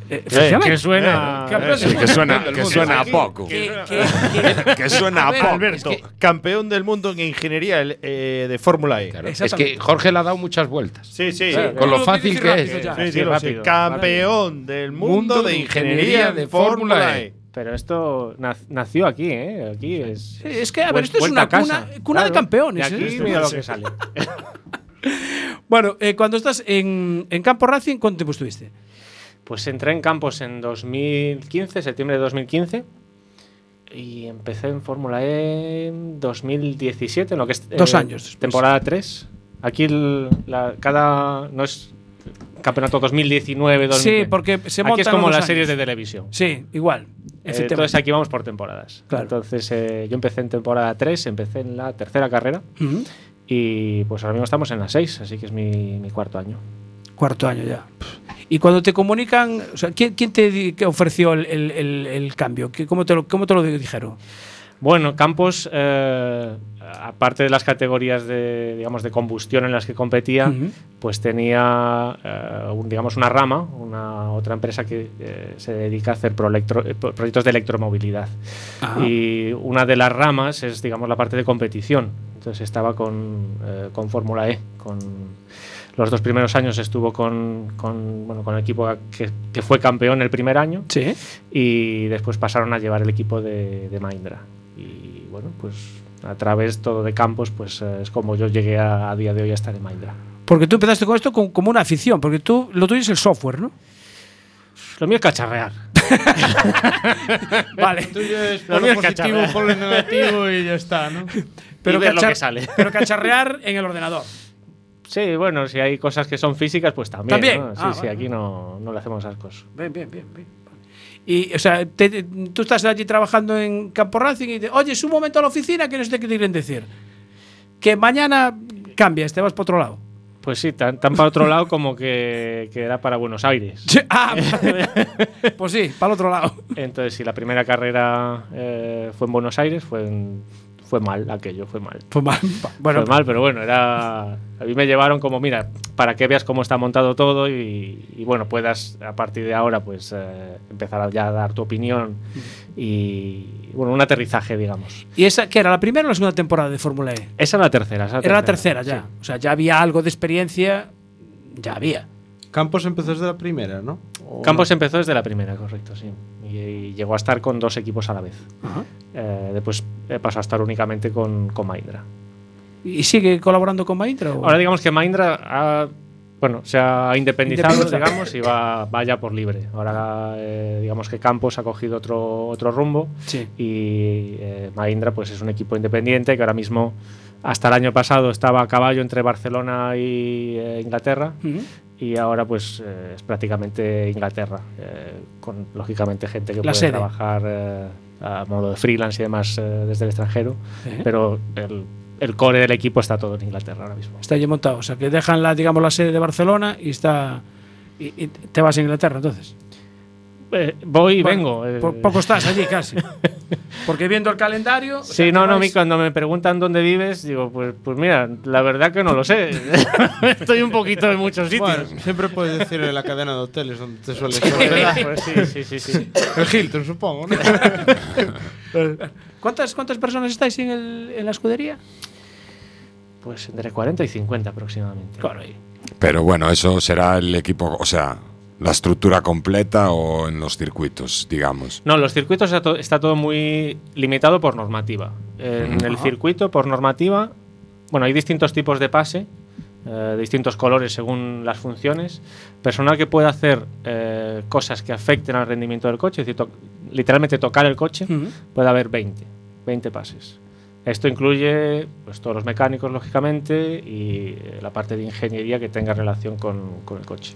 efectivamente. que suena, Eh, Sí, del que suena, que suena a poco. Que- que- Que suena a poco. Alberto, es que- campeón del mundo en ingeniería eh, de Fórmula E. Es que Jorge le ha dado muchas vueltas. Sí, sí. Con lo fácil que es. Sí. Campeón del mundo de ingeniería de Fórmula E. Pero esto nac- nació aquí, ¿eh? Aquí es. Sí, es que, a ver, esto es una cuna- cuna de campeones, Y ¿eh? aquí Esto mira no lo que sale. Bueno, eh, cuando estás en, en Campo Racing, ¿cuánto tiempo estuviste? Pues entré en campos en 2015, septiembre de 2015. Y empecé en Fórmula E en 2017, en lo que es. Dos años después. Temporada 3. Aquí el- la- cada. No es campeonato 2019, 2020. Sí, porque se Aquí es como las dos series de años. televisión. Sí, igual. Eh, entonces aquí vamos por temporadas. Claro. Entonces eh, yo empecé en temporada 3, empecé en la tercera carrera. Y pues ahora mismo estamos en la 6, así que es mi, mi cuarto año. Cuarto año ya. Y cuando te comunican, o sea, ¿quién, quién te ofreció el, el- el- el cambio? ¿Qué- ¿Cómo te, lo, ¿Cómo te lo dijeron? Bueno, Campos, eh, aparte de las categorías de, digamos, de combustión en las que competía, pues tenía, eh, un- digamos, una rama, una otra empresa que eh, se dedica a hacer proyectos de electromovilidad. Ajá. Y una de las ramas es, digamos, la parte de competición. Entonces estaba con, con Fórmula E, con los dos primeros años estuvo con, con, bueno, con el equipo que, que fue campeón el primer año Sí. y después pasaron a llevar el equipo de, de Mahindra. Bueno, pues a través todo de campos, pues eh, es como yo llegué a, a día de hoy a estar en Mahindra. Porque tú empezaste con esto con- como una afición, porque tú lo tuyo es el software, ¿no? Lo mío es cacharrear. vale. Tuyo es Lo por mío lo es positivo, cacharrear. por lo negativo y ya está, ¿no? Pero, Y ver lo que sale. pero cacharrear en el ordenador. Sí, bueno, si hay cosas que son físicas, pues también. También. ¿no? Sí, Ah, sí, vale. aquí no, no le hacemos ascos. Bien, bien, bien. bien. Y, o sea, te- te- tú estás allí trabajando en Campo Racing y te, oye, es un momento a la oficina que no sé qué te quieren decir. Que mañana cambias, te vas para otro lado. Pues sí, tan, tan para otro lado como que, que era para Buenos Aires. Ah, pues sí, para el otro lado. Entonces, si la primera carrera eh, fue en Buenos Aires, fue, en- fue mal aquello, fue mal. Fue mal. Bueno, fue mal, pero bueno, era. A mí me llevaron como, mira, para que veas cómo está montado todo y, y, bueno, puedas a partir de ahora, pues eh, empezar a ya dar tu opinión y, bueno, un aterrizaje, digamos. ¿Y esa qué era, la primera o la segunda temporada de Fórmula E? Esa era la tercera. esa Era la tercera ya. sí. O sea, ya había algo de experiencia. Ya había. Campos empezó desde la primera, ¿no? ¿O Campos empezó desde la primera, correcto, sí. Y, y llegó a estar con dos equipos a la vez. Eh, después eh, pasó a estar únicamente con, con Mahindra. ¿Y sigue colaborando con Mahindra? o? Ahora digamos que Mahindra ha, bueno, se ha independizado, digamos, y va, va ya por libre. Ahora eh, digamos que Campos ha cogido otro, otro rumbo Sí. y eh, Mahindra pues es un equipo independiente que ahora mismo hasta el año pasado estaba a caballo entre Barcelona y eh, Inglaterra y ahora pues eh, es prácticamente Inglaterra eh, con lógicamente gente que La puede sede. trabajar a modo de freelance y demás desde el extranjero pero el, el core del equipo está todo en Inglaterra ahora mismo Está allí montado. O sea, que dejan la, digamos, la sede de Barcelona y está. Y, y te vas a Inglaterra entonces. Eh, voy y Bueno, vengo. eh. po- poco estás allí casi. Porque viendo el calendario. o sea, Sí, no, no, vais- mi- cuando me preguntan dónde vives, digo, pues, pues mira, la verdad que no lo sé. Estoy un poquito en muchos sitios. Bueno, siempre puedes decirle la cadena de hoteles donde te sueles Sí, pues sí, sí, sí, sí. El Hilton, supongo, ¿no? ¿Cuántas, ¿Cuántas personas estáis en, el- en la escudería? Pues entre 40 y 50 aproximadamente. Claro, ahí. Pero bueno, eso será el equipo, o sea, la estructura completa o en los circuitos, digamos. No, los circuitos está, to- está todo muy limitado por normativa. En el circuito, por normativa, bueno, hay distintos tipos de pase, eh, distintos colores según las funciones. Personal que pueda hacer eh, cosas que afecten al rendimiento del coche, es decir, to- literalmente tocar el coche, puede haber 20, 20 pases. Esto incluye pues, todos los mecánicos, lógicamente, y eh, la parte de ingeniería que tenga relación con, con el coche.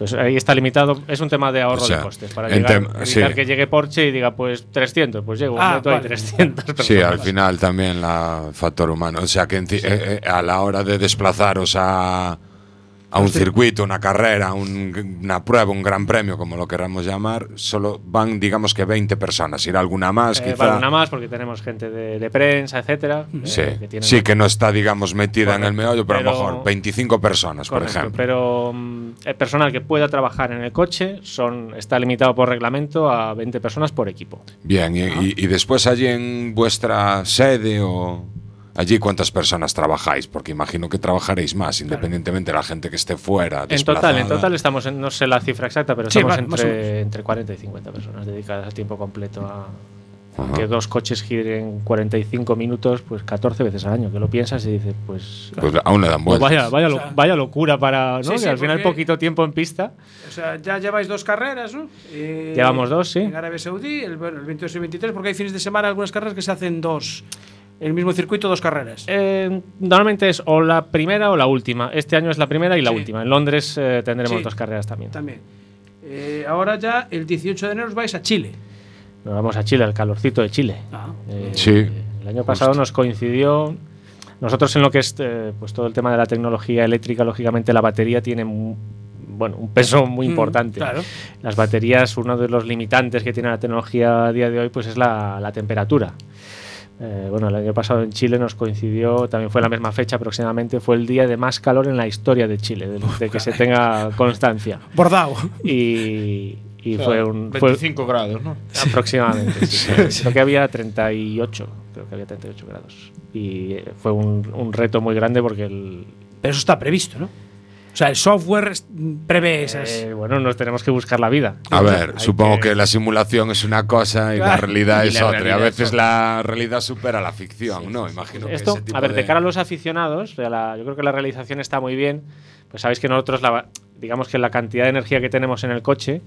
Entonces ahí está limitado, es un tema de ahorro O sea, de costes. Para llegar, tem- evitar sí. que llegue Porsche y diga pues 300, pues llego, Ah, vale. 300 Sí, al final también la factor humano. O sea que en ci- eh, eh, a la hora de desplazaros a, a un circuito, una carrera, un- una prueba, un gran premio, como lo queramos llamar, solo van, digamos que 20 personas. Irá alguna más, Eh, quizá. vale, una más porque tenemos gente de, de prensa, etcétera. eh, Sí, que tienen- sí, que no está, digamos, metida en el meollo, pero, a lo mejor 25 personas, por ejemplo. Pero mm, el personal que pueda trabajar en el coche son, está limitado por reglamento a 20 personas por equipo. Bien, y, y- y después allí en vuestra sede o allí cuántas personas trabajáis, porque imagino que trabajaréis más, independientemente de la gente que esté fuera. En total, en total estamos en, no sé la cifra exacta, pero Sí, estamos entre, entre 40 y 50 personas dedicadas a tiempo completo a Ajá. que dos coches giren 45 minutos, pues 14 veces al año. Que lo piensas y dices, pues. Pues aún le dan pues vueltas. vaya, vaya, lo- O sea, vaya locura para. ¿no? Sí, que sí, al final porque- poquito tiempo en pista. O sea, ya lleváis dos carreras, ¿no? Eh, Llevamos dos, sí. En Arabia Saudí, el, bueno, el 22 y el 23, porque hay fines de semana algunas carreras que se hacen dos. El mismo circuito, dos carreras. Eh, normalmente es o la primera o la última. Este año es la primera y la Sí. última. En Londres eh, tendremos Sí. dos carreras también. También. Eh, ahora ya, el 18 de enero, os vais a Chile. Nos vamos a Chile, al calorcito de Chile. Ah. Eh, Sí. El año pasado nos coincidió. Nosotros en lo que es eh, pues todo el tema de la tecnología eléctrica, lógicamente la batería tiene bueno, un peso muy Mm, importante. claro. Las baterías, uno de los limitantes que tiene la tecnología a día de hoy, pues es la, la temperatura. Eh, bueno, el año pasado en Chile nos coincidió, también fue la misma fecha aproximadamente, fue el día de más calor en la historia de Chile, de, de que se tenga constancia. Bordado. Y, y O sea, fue un... fue- 25 grados, ¿no? Aproximadamente. sí. Creo que había 38. Creo que había 38 grados. Y eh, fue un, un reto muy grande porque el. Pero eso está previsto, ¿no? O sea, el software prevé esas. eh, bueno, nos tenemos que buscar la vida. A ver, Hay supongo que... la simulación es una cosa y la realidad Y es la otra. A es veces la realidad supera la ficción, ¿no? Imagino que Esto, ese tipo a ver, de de- cara a los aficionados, la- yo creo que la realización está muy bien. Pues sabéis que nosotros, la, digamos que la cantidad de energía que tenemos en el coche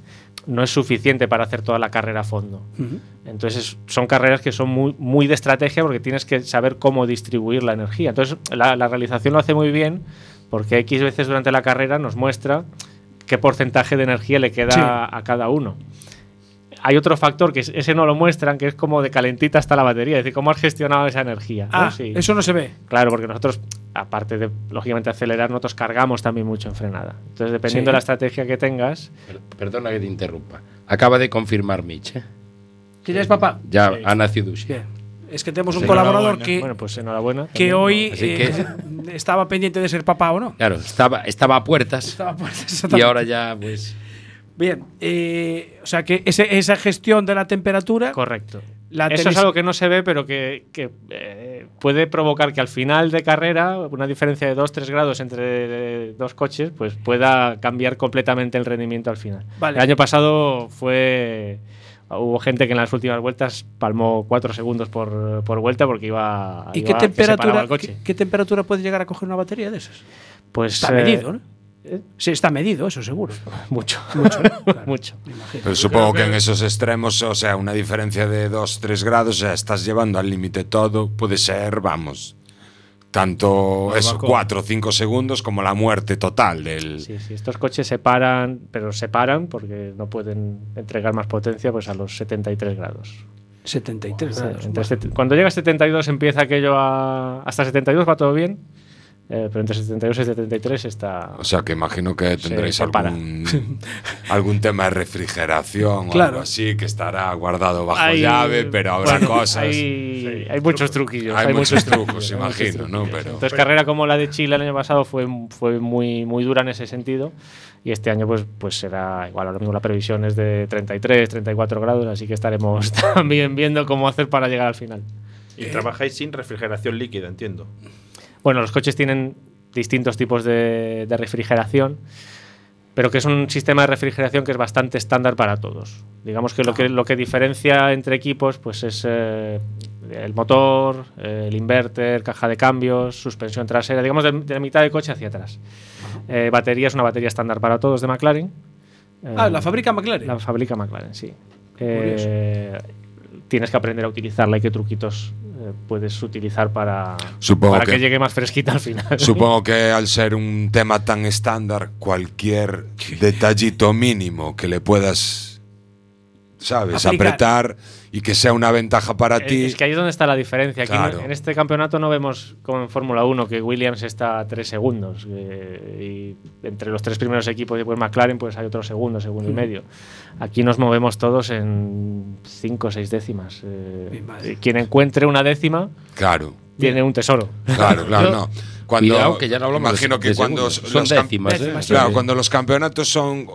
no es suficiente para hacer toda la carrera a fondo. Entonces son carreras que son muy, muy de estrategia porque tienes que saber cómo distribuir la energía. Entonces la, la realización lo hace muy bien porque X veces durante la carrera nos muestra qué porcentaje de energía le queda Sí. a cada uno. Hay otro factor que es- ese no lo muestran, que es como de calentita está la batería, es decir, cómo has gestionado esa energía. ¿no? Ah, Sí. eso no se ve. Claro, porque nosotros, aparte de, lógicamente, acelerar, nosotros cargamos también mucho en frenada. Entonces, dependiendo Sí. de la estrategia que tengas... Per- Perdona que te interrumpa. Acaba de confirmar Mitch. ¿eh? ¿Que ya es papá? Ya ha nacido. Bien. Es que tenemos un Sí. colaborador que, Bueno, pues enhorabuena. que también. hoy Así eh, que- estaba pendiente de ser papá o no. Claro, estaba, estaba a puertas. Estaba a puertas, y ahora ya, pues. Bien, eh, o sea que ese- esa gestión de la temperatura. Correcto. La Eso es algo que no se ve, pero que, que, eh, puede provocar que al final de carrera, una diferencia de 2-3 grados entre dos coches, pues pueda cambiar completamente el rendimiento al final. Vale. El año pasado fue. Hubo gente que en las últimas vueltas palmó 4 segundos por, por vuelta porque iba. ¿Y iba- qué temperatura, el coche. qué, qué temperatura puede llegar a coger una batería de esas? Pues, está eh, medido, ¿no? Sí, está medido, eso seguro. Mucho. Mucho. ¿no? Mucho. Pero supongo que en esos extremos, o sea, una diferencia de 2-3 grados, o sea, estás llevando al límite todo, puede ser, vamos, tanto eso, Barbacoa. 4 o 5 segundos como la muerte total del... Sí, sí, estos coches se paran, pero se paran porque no pueden entregar más potencia pues a los 73 grados. 73 Sí, grados. sete- cuando llega a 72 empieza aquello a... Hasta 72 va todo bien. Eh, pero entre 72 y 73 está. O sea que imagino que tendréis algún, algún tema de refrigeración o Claro. algo así que estará guardado bajo Hay- llave, pero habrá bueno, cosas. Hay, hay muchos truquillos. Hay muchos trucos, imagino, ¿no? Pero- Entonces, carrera como la de Chile el año pasado fue, fue muy, muy dura en ese sentido. Y este año, pues, pues será igual. Ahora mismo la previsión es de 33, 34 grados, así que estaremos también viendo cómo hacer para llegar al final. Y trabajáis sin refrigeración líquida, entiendo. Bueno, los coches tienen distintos tipos de, de refrigeración, pero que es un sistema de refrigeración que es bastante estándar para todos. Digamos que lo que, lo que diferencia entre equipos pues es eh, el motor, eh, el inverter, caja de cambios, suspensión trasera, digamos de, de la mitad del coche hacia atrás. Eh, batería es una batería estándar para todos de McLaren. Ah, Eh, la fabrica McLaren. La fabrica McLaren, sí. Eh, tienes que aprender a utilizarla y qué truquitos eh, puedes utilizar para, Supongo para que, que- llegue más fresquita al final. Supongo que al ser un tema tan estándar, cualquier detallito mínimo que le puedas, ¿sabes? Aplicar. Apretar y que sea una ventaja para Eh, ti. Es que ahí es donde está la diferencia. Aquí no- Claro. en este campeonato no vemos como en Fórmula 1 que Williams está a tres segundos. eh, y entre los tres primeros equipos y pues McLaren pues hay otro segundo, segundo y Mm. medio. Aquí nos movemos todos en cinco o seis décimas. eh, quien encuentre una décima Claro. tiene un tesoro. Claro, claro, no. Cuando, Cuidado, que ya no hablamos de- imagino que de cuando son los décimas, ¿eh? Claro, sí. cuando los campeonatos son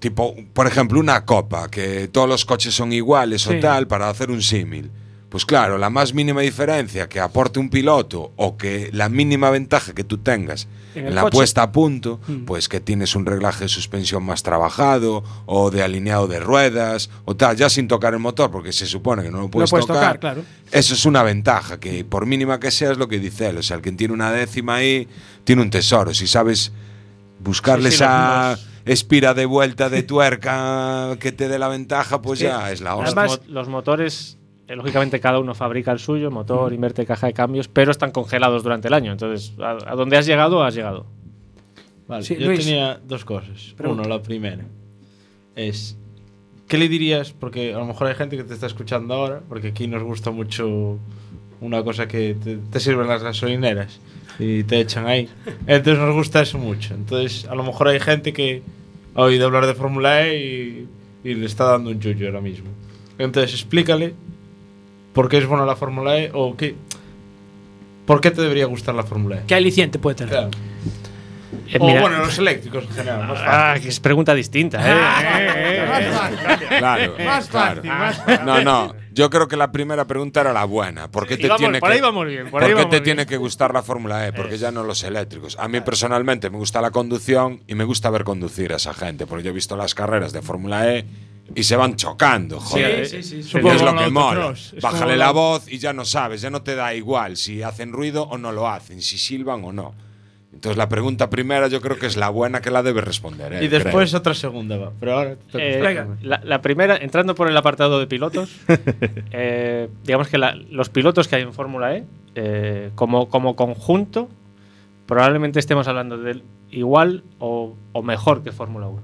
tipo, por ejemplo, una copa, que todos los coches son iguales Sí. o tal, para hacer un símil. Pues claro, la más mínima diferencia que aporte un piloto o que la mínima ventaja que tú tengas En la coche. puesta a punto, Mm. pues que tienes un reglaje de suspensión más trabajado o de alineado de ruedas o tal, ya sin tocar el motor, porque se supone que no lo puedes, puedes tocar, claro. eso es una ventaja, que por mínima que sea es lo que dice él. O sea, el que tiene una décima ahí tiene un tesoro. Si sabes buscarle Sí, sí, esa los- espira de vuelta de tuerca que te dé la ventaja, pues Sí. ya es la hostia. mo- los motores, eh, lógicamente cada uno fabrica el suyo, motor, invierte, caja de cambios, pero están congelados durante el año. Entonces, a, a donde has llegado, has llegado. Vale, Sí, yo Luis. tenía dos cosas. Pregunta. Uno, la primera. Es, ¿qué le dirías? Porque a lo mejor hay gente que te está escuchando ahora, porque aquí nos gusta mucho una cosa que te, te sirven las gasolineras y te echan ahí. Entonces nos gusta eso mucho. Entonces a lo mejor hay gente que ha oído hablar de Fórmula E y, y le está dando un yuyo ahora mismo. Entonces explícale por qué es buena la Fórmula E o qué, por qué te debería gustar la Fórmula E. ¿Qué aliciente puede tener? Claro. Eh, o mira- bueno, los eléctricos en general. Más Ah, fácil. que es pregunta distinta, ¿eh? Claro, Más claro. fácil, más fácil. No, no. Yo creo que la primera pregunta era la buena. ¿Por qué te vamos- tiene por que, bien, por ¿por ahí qué vamos te bien. tiene que gustar la Fórmula E? Porque ya no los eléctricos. A mí personalmente me gusta la conducción y me gusta ver conducir a esa gente. Porque yo he visto las carreras de Fórmula E y se van chocando, joder. sí, sí, Es sí. como lo que mola. es Bájale la- voz y ya no sabes, ya no te da igual si hacen ruido o no lo hacen, si silban o no. Entonces la pregunta primera yo creo que es la buena que la debe responder. él, Y después creo. otra segunda va. Pero ahora. Eh, la, la primera, entrando por el apartado de pilotos, eh, digamos que la- los pilotos que hay en Fórmula E, eh, como, como conjunto, probablemente estemos hablando del igual o, o mejor que Fórmula 1.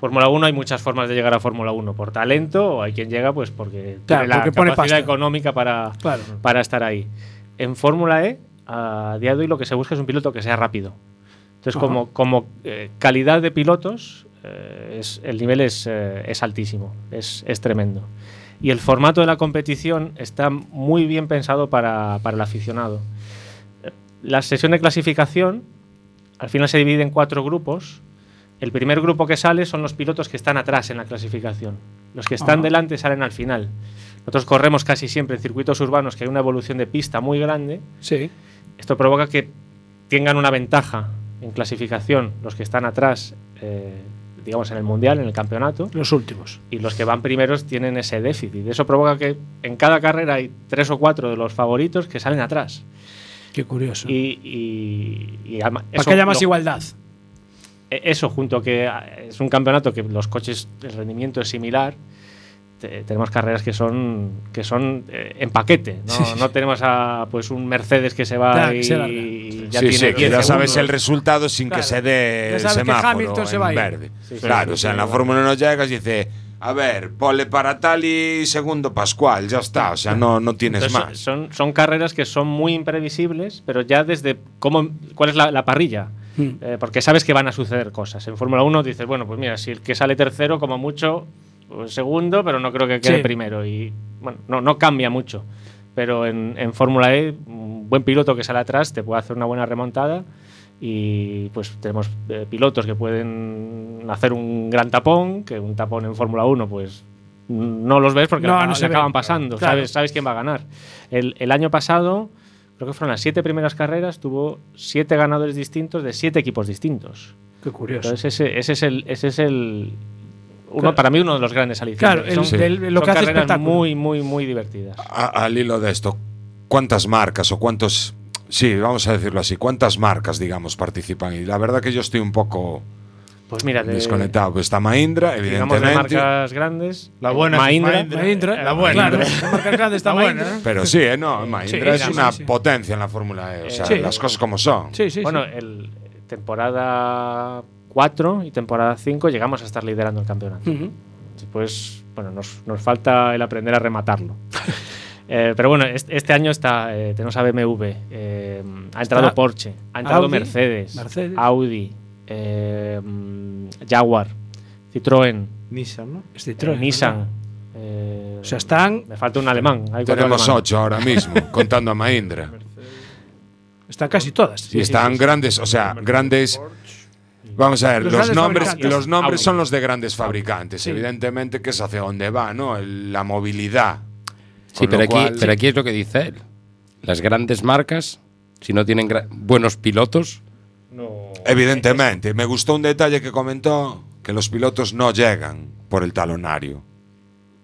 Fórmula 1 hay muchas formas de llegar a Fórmula 1, por talento, o hay quien llega pues porque Claro, tiene la porque capacidad pasta. económica para, Claro. para estar ahí. En Fórmula E, a día de hoy lo que se busca es un piloto que sea rápido. Entonces, Ajá. como, como eh, calidad de pilotos, eh, es, el nivel es, eh, es altísimo, es, es tremendo. Y el formato de la competición está muy bien pensado para, para el aficionado. La sesión de clasificación, al final se divide en cuatro grupos. El primer grupo que sale son los pilotos que están atrás en la clasificación. Los que están Ajá. delante salen al final. Nosotros corremos casi siempre en circuitos urbanos que hay una evolución de pista muy grande. Sí. Esto provoca que tengan una ventaja en clasificación los que están atrás, eh, digamos, en el mundial, en el campeonato, Los últimos. y los que van primeros tienen ese déficit. Eso provoca que en cada carrera hay tres o cuatro de los favoritos que salen atrás. Qué curioso. Y, y- y además- Para que haya más lo- igualdad. e- Eso, junto a que ah, es un campeonato que los coches, el rendimiento es similar, te- tenemos carreras que son que son eh, en paquete. ¿no? Sí, sí. No tenemos a pues un Mercedes que se va Claro, que y, se y ya sí, tiene sí, que 10 ya sabes el resultado sin Claro. que se dé Ya el que semáforo Hamilton se va a en ir. verde. Sí, sí, claro, sí, o sea, sí, en la. Fórmula 1 llegas y dice a ver, pole para tal y segundo Pascual, ya está, o sea, no, no tienes Entonces, más. Son, son carreras que son muy imprevisibles, pero ya desde cómo, cuál es la, la parrilla. Hmm. Eh, porque sabes que van a suceder cosas. En Fórmula 1 dices, bueno, pues mira, si el que sale tercero, como mucho, segundo, pero no creo que quede Sí. primero. Y bueno, no, no cambia mucho. Pero en, en Fórmula E, un buen piloto que sale atrás te puede hacer una buena remontada. Y pues tenemos eh, pilotos que pueden hacer un gran tapón, que un tapón en Fórmula 1, pues no los ves porque No, no se acaban pasando. Claro. Sabes, sabes quién va a ganar. El, el año pasado, creo que fueron las siete primeras carreras, tuvo siete ganadores distintos de siete equipos distintos. Qué curioso. Entonces ese, ese es el, ese es el uno, Claro. para mí uno de los grandes alicientes. Claro, el- son, del- lo son que hace carreras espectáculo. muy, muy, muy divertidas. A- al hilo de esto, ¿cuántas marcas o cuántos, sí, vamos a decirlo así, cuántas marcas, digamos, participan? Y la verdad que yo estoy un poco Pues mira, de- desconectado. Pues está Mahindra, digamos de evidentemente. marcas grandes. La buena es Mahindra, Mahindra. Mahindra, La buena. claro, la marca grande está La buena. Pero sí, ¿eh? no, Mahindra Sí, es una sí. potencia en la Fórmula E, o sea, Sí. las cosas como son. Sí, sí, bueno, sí. el temporada 4 y temporada 5 llegamos a estar liderando el campeonato. Después, bueno, nos, nos falta el aprender a rematarlo. Eh, pero bueno, este, este año está, eh, tenemos a BMW, eh, ha entrado Está Porsche, ha entrado Audi, Mercedes, Mercedes. Audi, Jaguar, Citroën, Nissan, ¿no? Es Citroën, eh, Nissan. eh, O sea, están, me falta un alemán. hay Tenemos ocho ahora mismo, contando a Mahindra. están casi todas. Y están grandes, o sea, grandes. Vamos a ver, Los nombres, los nombres Audi. son los de grandes fabricantes, Sí. evidentemente, que es hacia dónde va, ¿no? El- la movilidad. Sí, pero aquí, cual- pero aquí es lo que dice él. Las grandes marcas, si no tienen buenos pilotos, Evidentemente, me gustó un detalle que comentó que los pilotos no llegan por el talonario.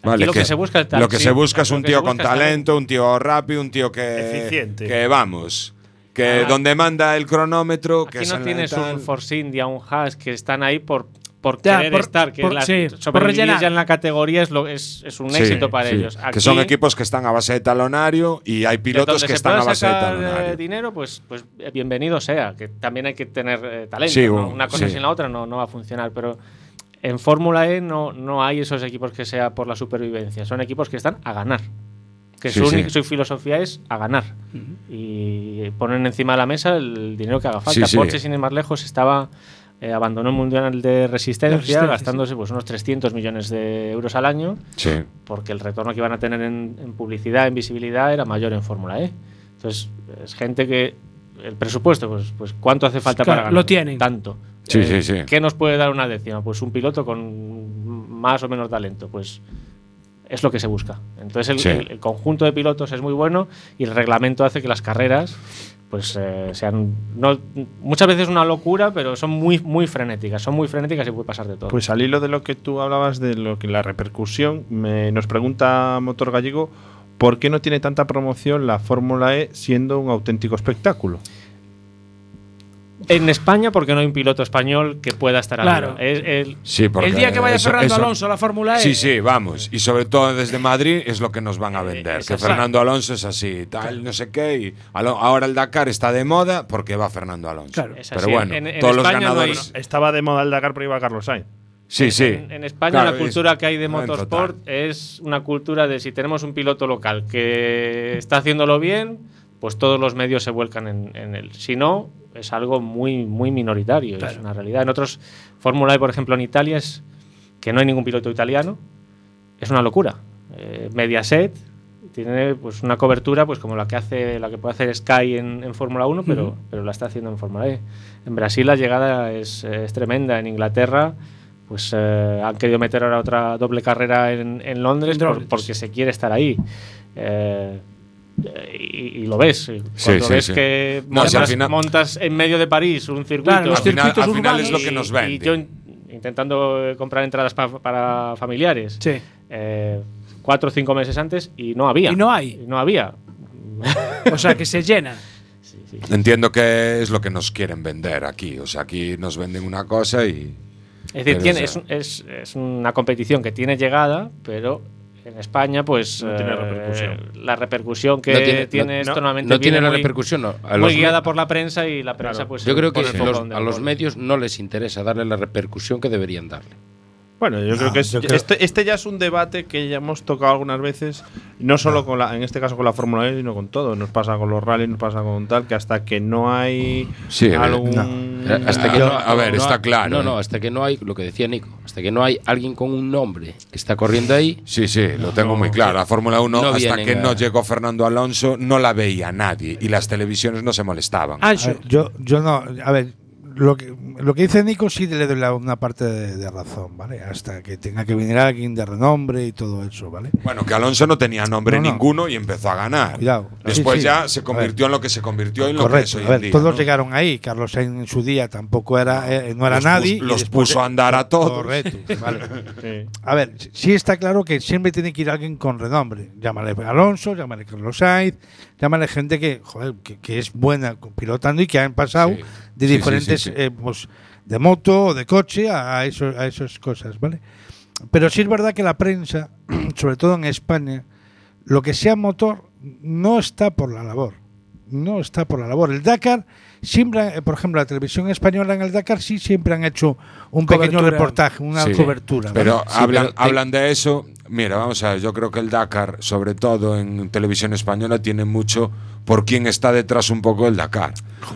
Vale, lo que se busca es tal- lo que sí, se busca es un tío con talento, un tío rápido, un tío que Eficiente. que vamos, que Ah. donde manda el cronómetro, que Aquí es no tienes tal- un Force India, un Haas que están ahí por, por Ya, querer por- estar, que por- la, sí, sobrevivir ya en la categoría es, lo, es, es un Sí, éxito para sí, ellos. que son equipos que están a base de talonario y hay pilotos que están a base de sacar, eh, talonario. dinero, pues, pues eh, bienvenido sea, que también hay que tener eh, talento. Sí, ¿no? bueno, Una cosa sí. sin la otra no, no va a funcionar, pero en Fórmula E no, no hay esos equipos que sea por la supervivencia, son equipos que están a ganar. Que Sí, su, sí. su filosofía es a ganar. Y ponen encima de la mesa el dinero que haga falta. Sí, sí. Porsche, sin ir más lejos, estaba eh, abandonó el Mundial de Resistencia, Resistencia, gastándose pues, unos 300 millones de euros al año, Sí. porque el retorno que iban a tener en, en publicidad, en visibilidad, era mayor en Fórmula E. Entonces, es gente que el presupuesto, pues, pues ¿cuánto hace falta Claro, para ganar? lo tienen. Tanto. Sí, Eh, sí, sí. ¿Qué nos puede dar una décima? Pues un piloto con más o menos talento. Pues es lo que se busca. Entonces el, Sí. el- el conjunto de pilotos es muy bueno y el reglamento hace que las carreras pues eh, sean no, muchas veces una locura, pero son muy muy frenéticas, son muy frenéticas y puede pasar de todo. Pues al hilo de lo que tú hablabas de lo que la repercusión, me, nos pregunta Motor Gallego, ¿por qué no tiene tanta promoción la Fórmula E siendo un auténtico espectáculo? En España porque no hay un piloto español que pueda estar Claro. el- Sí, porque El día que vaya eso- Fernando eso- Alonso a la Fórmula E. Sí, sí, vamos. Y sobre todo desde Madrid es lo que nos van a vender. es que. Fernando Alonso es así, tal, no sé qué. Y ahora el Dakar está de moda porque va Fernando Alonso. Claro. Es Pero bueno, En- en todos los España no ganadores. Estaba de moda el Dakar, pero iba Carlos Sainz. sí, sí. En, en España Claro, la es- cultura que hay de motorsport es una cultura de si tenemos un piloto local que está haciéndolo bien, pues todos los medios se vuelcan en, en él. Si no, es algo muy, muy minoritario, es Claro. una realidad. En otros, Fórmula E, por ejemplo, en Italia, es que no hay ningún piloto italiano, es una locura. Eh, Mediaset tiene pues una cobertura pues como la que hace la que puede hacer Sky en, en Fórmula 1 pero, pero la está haciendo en Fórmula E en Brasil la llegada es, es tremenda en Inglaterra pues eh, han querido meter ahora otra doble carrera en, en Londres En por- Londres. porque se quiere estar ahí Eh, y, y lo ves cuando Sí, sí, ves sí. que No, si montas, al final- montas en medio de París un circuito Claro, los Al final, circuitos al final es lo que nos y- vende. y yo in- intentando eh, comprar entradas pa- para familiares Sí. eh, cuatro o cinco meses antes y no había. Y no hay. Y no había. O sea, que se llena. Entiendo que es lo que nos quieren vender aquí. O sea, aquí nos venden una cosa y. Es decir, tiene- es, sea, es- es una competición que tiene llegada, pero en España, pues No tiene eh, repercusión. la repercusión que No tiene, tiene- no- esto normalmente no tiene la muy- repercusión, no. A muy guiada por la prensa y la prensa, pues Yo creo que los- a lo los medios no les interesa darle la repercusión que deberían darle. Bueno, yo No, creo que es- yo creo- Este, este ya es un debate que ya hemos tocado algunas veces, no solo con la, en este caso con la Fórmula 1, sino con todo. Nos pasa con los rallies, nos pasa con tal, que hasta que no hay Sí, a ver, algún. Eh, Hasta que a ver, no- está claro, No, ¿eh? no, hasta que no hay, lo que decía Nico, hasta que no hay alguien con un nombre que está corriendo ahí. Sí, sí, lo tengo muy claro. La Fórmula 1, no hasta que a- no llegó Fernando Alonso, no la veía nadie y las televisiones no se molestaban. Yo, yo no. A ver, lo que, lo que dice Nico sí le doy la- una parte de, de razón, ¿vale? Hasta que tenga que venir alguien de renombre y todo eso, ¿vale? Bueno, que Alonso no tenía nombre No, no. ninguno y empezó a ganar. Cuidado. Después Sí, sí. ya se convirtió en lo que se convirtió y en lo que es Correcto. hoy A ver, en día. todos ¿no? llegaron ahí. Carlos Sainz en su día tampoco era, eh, no era Los nadie. pus- los puso a andar a todos. Correcto. vale. A ver, sí está claro que siempre tiene que ir alguien con renombre. Llámale Alonso, llámale Carlos Sainz, llámale gente que, joder, que, que es buena pilotando y que han pasado Sí. de diferentes, sí, sí. eh, pues, de moto o de coche a, a eso, a esas cosas, ¿vale? Pero sí es verdad que la prensa, sobre todo en España, lo que sea motor no está por la labor. No está por la labor. El Dakar, siempre, eh, por ejemplo, la televisión española en el Dakar sí siempre han hecho un pequeño reportaje, una Sí, cobertura. Pero ¿vale? hablan, pero te- hablan de eso. Mira, vamos a ver, yo creo que el Dakar, sobre todo en televisión española, tiene mucho por quién está detrás un poco del Dakar.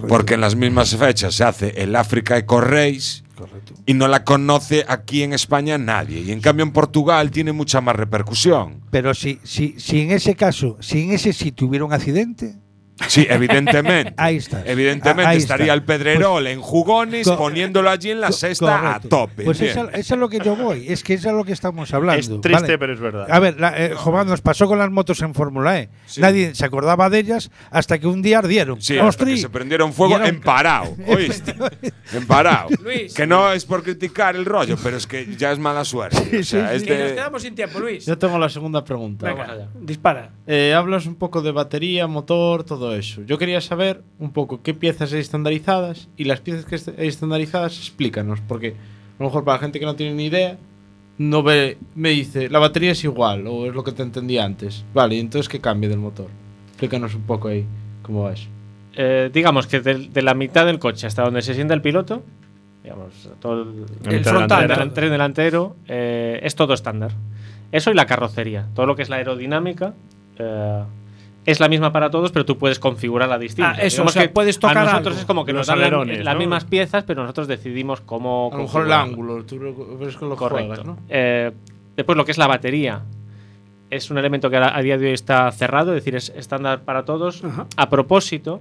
Porque en las mismas fechas se hace el África Eco Race y no la conoce aquí en España nadie. Y en cambio en Portugal tiene mucha más repercusión. Pero si, si, si en ese caso, si en ese sitio hubiera un accidente, Sí, evidentemente. Ahí está. Evidentemente Ahí estaría está. el Pedrerol en jugones poniéndolo allí en la sexta correcto. a tope. Pues eso, es lo que yo voy. Es que eso es lo que estamos hablando. Es triste, ¿vale? pero es verdad. A ver, la, eh, Jován, nos pasó con las motos en Fórmula E. Nadie se acordaba de ellas hasta que un día ardieron. Sí, hasta que se prendieron fuego en parado, ¿oíste? en parado. Luis. Que no es por criticar el rollo, pero es que ya es mala suerte. O sea, es Y nos quedamos sin tiempo, Luis. Yo tengo la segunda pregunta. Venga, dispara. Eh, hablas un poco de batería, motor, todo eso. Yo quería saber un poco qué piezas hay estandarizadas y las piezas que hay estandarizadas, explícanos, porque a lo mejor para la gente que no tiene ni idea, no ve, me dice, la batería es igual o es lo que te entendí antes. Vale, ¿y entonces qué cambia del motor? Explícanos un poco ahí cómo va eso. Eh, digamos que de, de la mitad del coche hasta donde se sienta el piloto, digamos, todo el, frontal, delantero, todo. tren delantero, eh, es todo estándar. Eso y la carrocería, todo lo que es la aerodinámica. eh, es la misma para todos, pero tú puedes configurarla distinta. Ah, eso, o sea, que puedes tocar A nosotros algo. es como que Los nos dan la- alerones, las ¿no? mismas piezas, pero nosotros decidimos cómo. A lo mejor el ángulo, tú lo ves con lo que Correcto. juegas, ¿no? Eh, después, lo que es la batería. Es un elemento que a, a día de hoy está cerrado, es decir, es estándar para todos. A propósito,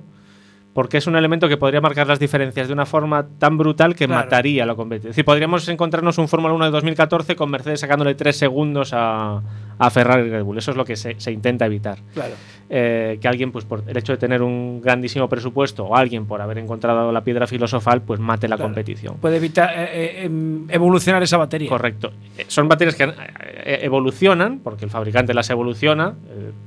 porque es un elemento que podría marcar las diferencias de una forma tan brutal que Claro. mataría la competencia. Es decir, podríamos encontrarnos un Fórmula 1 de 2014 con Mercedes sacándole tres segundos a, a Ferrari y Red Bull. Eso es lo que se, se intenta evitar. Claro. Eh, que alguien, pues por el hecho de tener un grandísimo presupuesto o alguien por haber encontrado la piedra filosofal, pues mate la Claro. competición. Puede evitar eh, eh, em, evolucionar esa batería. Correcto. Son baterías que evolucionan, porque el fabricante las evoluciona.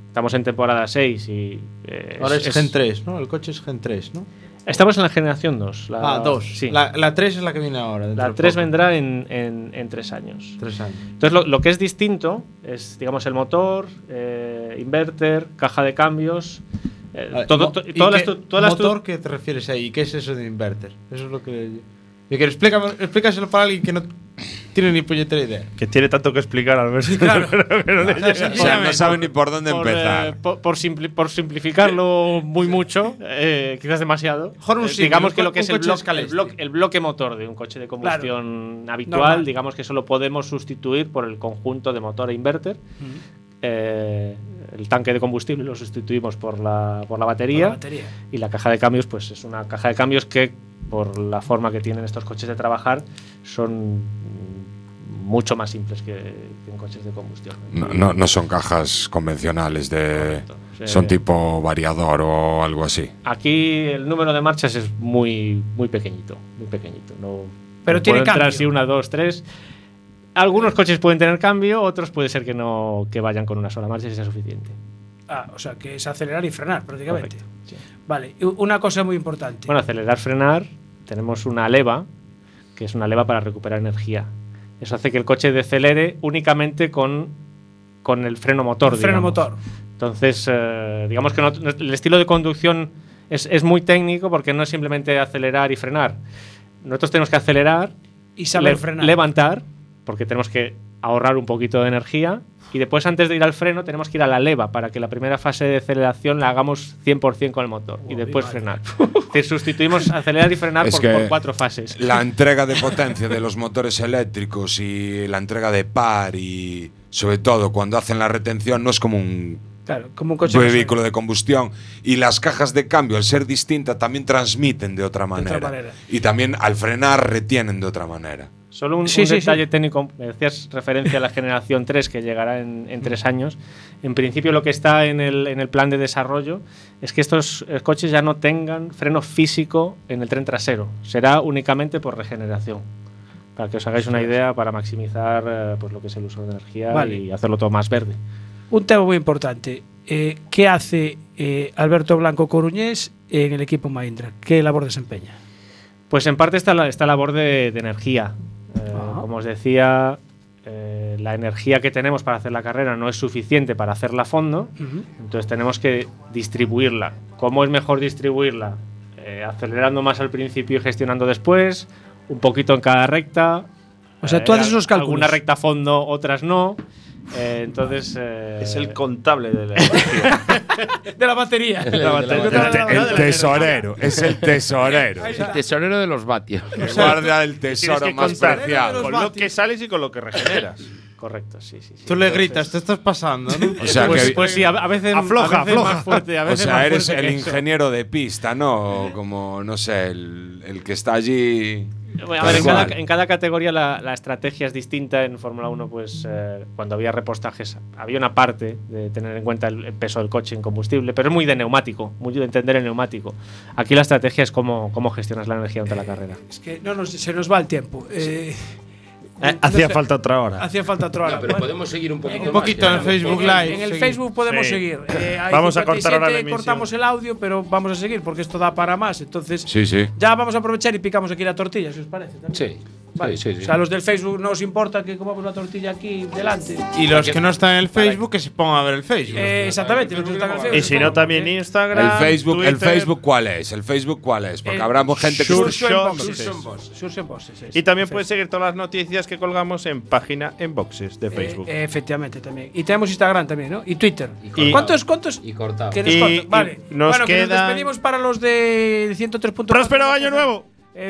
Estamos en temporada 6 y. eh, Ahora es, Gen 3, ¿no? El coche es Gen 3, ¿no? Estamos en la generación 2. La, ah, 2. Sí. La, la 3 es la que viene ahora. La de 3 poco. vendrá en, en, en tres años. Tres años. Entonces, lo, lo que es distinto es, digamos, el motor, eh, inverter, caja de cambios. eh, Vale, todo, mo- to- ¿y todas las qué todas las motor qué te refieres ahí? ¿Qué es eso de inverter? Eso es lo que yo quiero explícaselo para alguien que no tiene ni puñetera idea. Que tiene tanto que explicar al ver si claro. O sea, no sabe ni por dónde por, empezar. eh, por, por simpli- por simplificarlo muy mucho, eh, quizás demasiado. Mejor un eh, digamos que lo que es el, bloque- el, bloque, el bloque motor de un coche de combustión habitual, normal. digamos que eso lo podemos sustituir por el conjunto de motor e inverter. Eh, el tanque de combustible lo sustituimos por la, por la batería. Por la batería. Y la caja de cambios, pues es una caja de cambios que, por la forma que tienen estos coches de trabajar, son mucho más simples que, que en coches de combustión. No, no, no son cajas convencionales de. sí. Son tipo variador o algo así. Aquí el número de marchas es muy, muy pequeñito, muy pequeñito. No, Pero no tiene puede entrar cambio. así una, dos, tres. Algunos coches pueden tener cambio, otros puede ser que no que vayan con una sola marcha y sea suficiente. Ah, o sea, que es acelerar y frenar prácticamente. Vale, y una cosa muy importante. Bueno, acelerar, frenar, tenemos una leva, que es una leva para recuperar energía. Eso hace que el coche decelere únicamente con, con el freno motor. El freno motor. Entonces, eh, digamos que no- el estilo de conducción es, es muy técnico porque no es simplemente acelerar y frenar. Nosotros tenemos que acelerar, Y saber frenar. levantar porque tenemos que ahorrar un poquito de energía. Y después, antes de ir al freno, tenemos que ir a la leva para que la primera fase de aceleración la hagamos 100% con el motor y después frenar. Decir, sustituimos acelerar y frenar Es por, que por cuatro fases. La entrega de potencia de los motores eléctricos y la entrega de par y sobre todo cuando hacen la retención no es como un Claro, como un coche. vehículo de combustión y las cajas de cambio al ser distintas también transmiten de otra manera, manera. y también al frenar retienen de otra manera. Solo un, Sí, un sí, detalle sí. técnico, me decías referencia a la generación 3 que llegará en, en tres años. En principio lo que está en el, en el plan de desarrollo es que estos eh, coches ya no tengan freno físico en el tren trasero, será únicamente por regeneración. Para que os hagáis una idea, para maximizar eh, pues lo que es el uso de energía Vale. y hacerlo todo más verde. Un tema muy importante. Eh, ¿Qué hace eh, Alberto Blanco Coruñés en el equipo Mahindra? ¿Qué labor desempeña? Pues en parte está la, esta labor de, de energía. Eh, como os decía, eh, la energía que tenemos para hacer la carrera no es suficiente para hacerla a fondo, entonces tenemos que distribuirla. ¿Cómo es mejor distribuirla? Eh, acelerando más al principio y gestionando después, un poquito en cada recta. O sea, tú haces esos cálculos. Alguna recta a fondo, otras no. Eh, entonces. eh, Es el contable de la de la batería. De la batería. El, el tesorero, es el tesorero. Es el tesorero de los vatios. El del Tienes tesoro más preciado. Con lo que sales y con lo que regeneras. Correcto, sí, sí. sí. Tú le gritas, te estás pasando, ¿no? O sea pues, que- pues sí, a, veces. Afloja, a veces afloja. Más fuerte, a O sea, más eres el ingeniero de pista, ¿no? Como, no sé, el, el que está allí. Bueno, a ver, en cada, en cada categoría la, la estrategia es distinta. En Fórmula 1, pues eh, cuando había repostajes, había una parte de tener en cuenta el, el peso del coche en combustible, pero es muy de neumático, muy de entender el neumático. Aquí la estrategia es cómo, cómo gestionas la energía durante la carrera. Es que no nos- se nos va el tiempo. Eh, Eh, hacía falta otra hora. Hacía falta otra hora. pero Bueno, podemos seguir un poquito Un poquito en el Facebook en, Live. en el seguimos. Facebook podemos Sí. seguir. Eh, hay Vamos a cortar ahora la 57, emisión. cortamos el audio, pero vamos a seguir porque esto da para más. Entonces, Sí, sí. ya vamos a aprovechar y picamos aquí la tortilla, si os parece. también. Sí, Vale. sí, sí, sí. O sea, a los del Facebook no os importa que comamos la tortilla aquí delante. Y los que no están en el Facebook, que se pongan a ver el Facebook. Eh, exactamente, los que están en el Facebook. Y si no, también ¿eh? Instagram. El Facebook, el. Facebook ¿cuál es? El Facebook ¿cuál es? Porque Eh, habrá gente que. Y también puedes seguir todas las noticias que colgamos en página en boxes de Facebook. Eh, efectivamente, también. Y tenemos Instagram también, ¿no? Y Twitter. ¿Cuántos, cuántos? Y cortado. Que nos Y-? Vale. y nos bueno, que nos despedimos para los de 103.4. ¡Próspero año nuevo!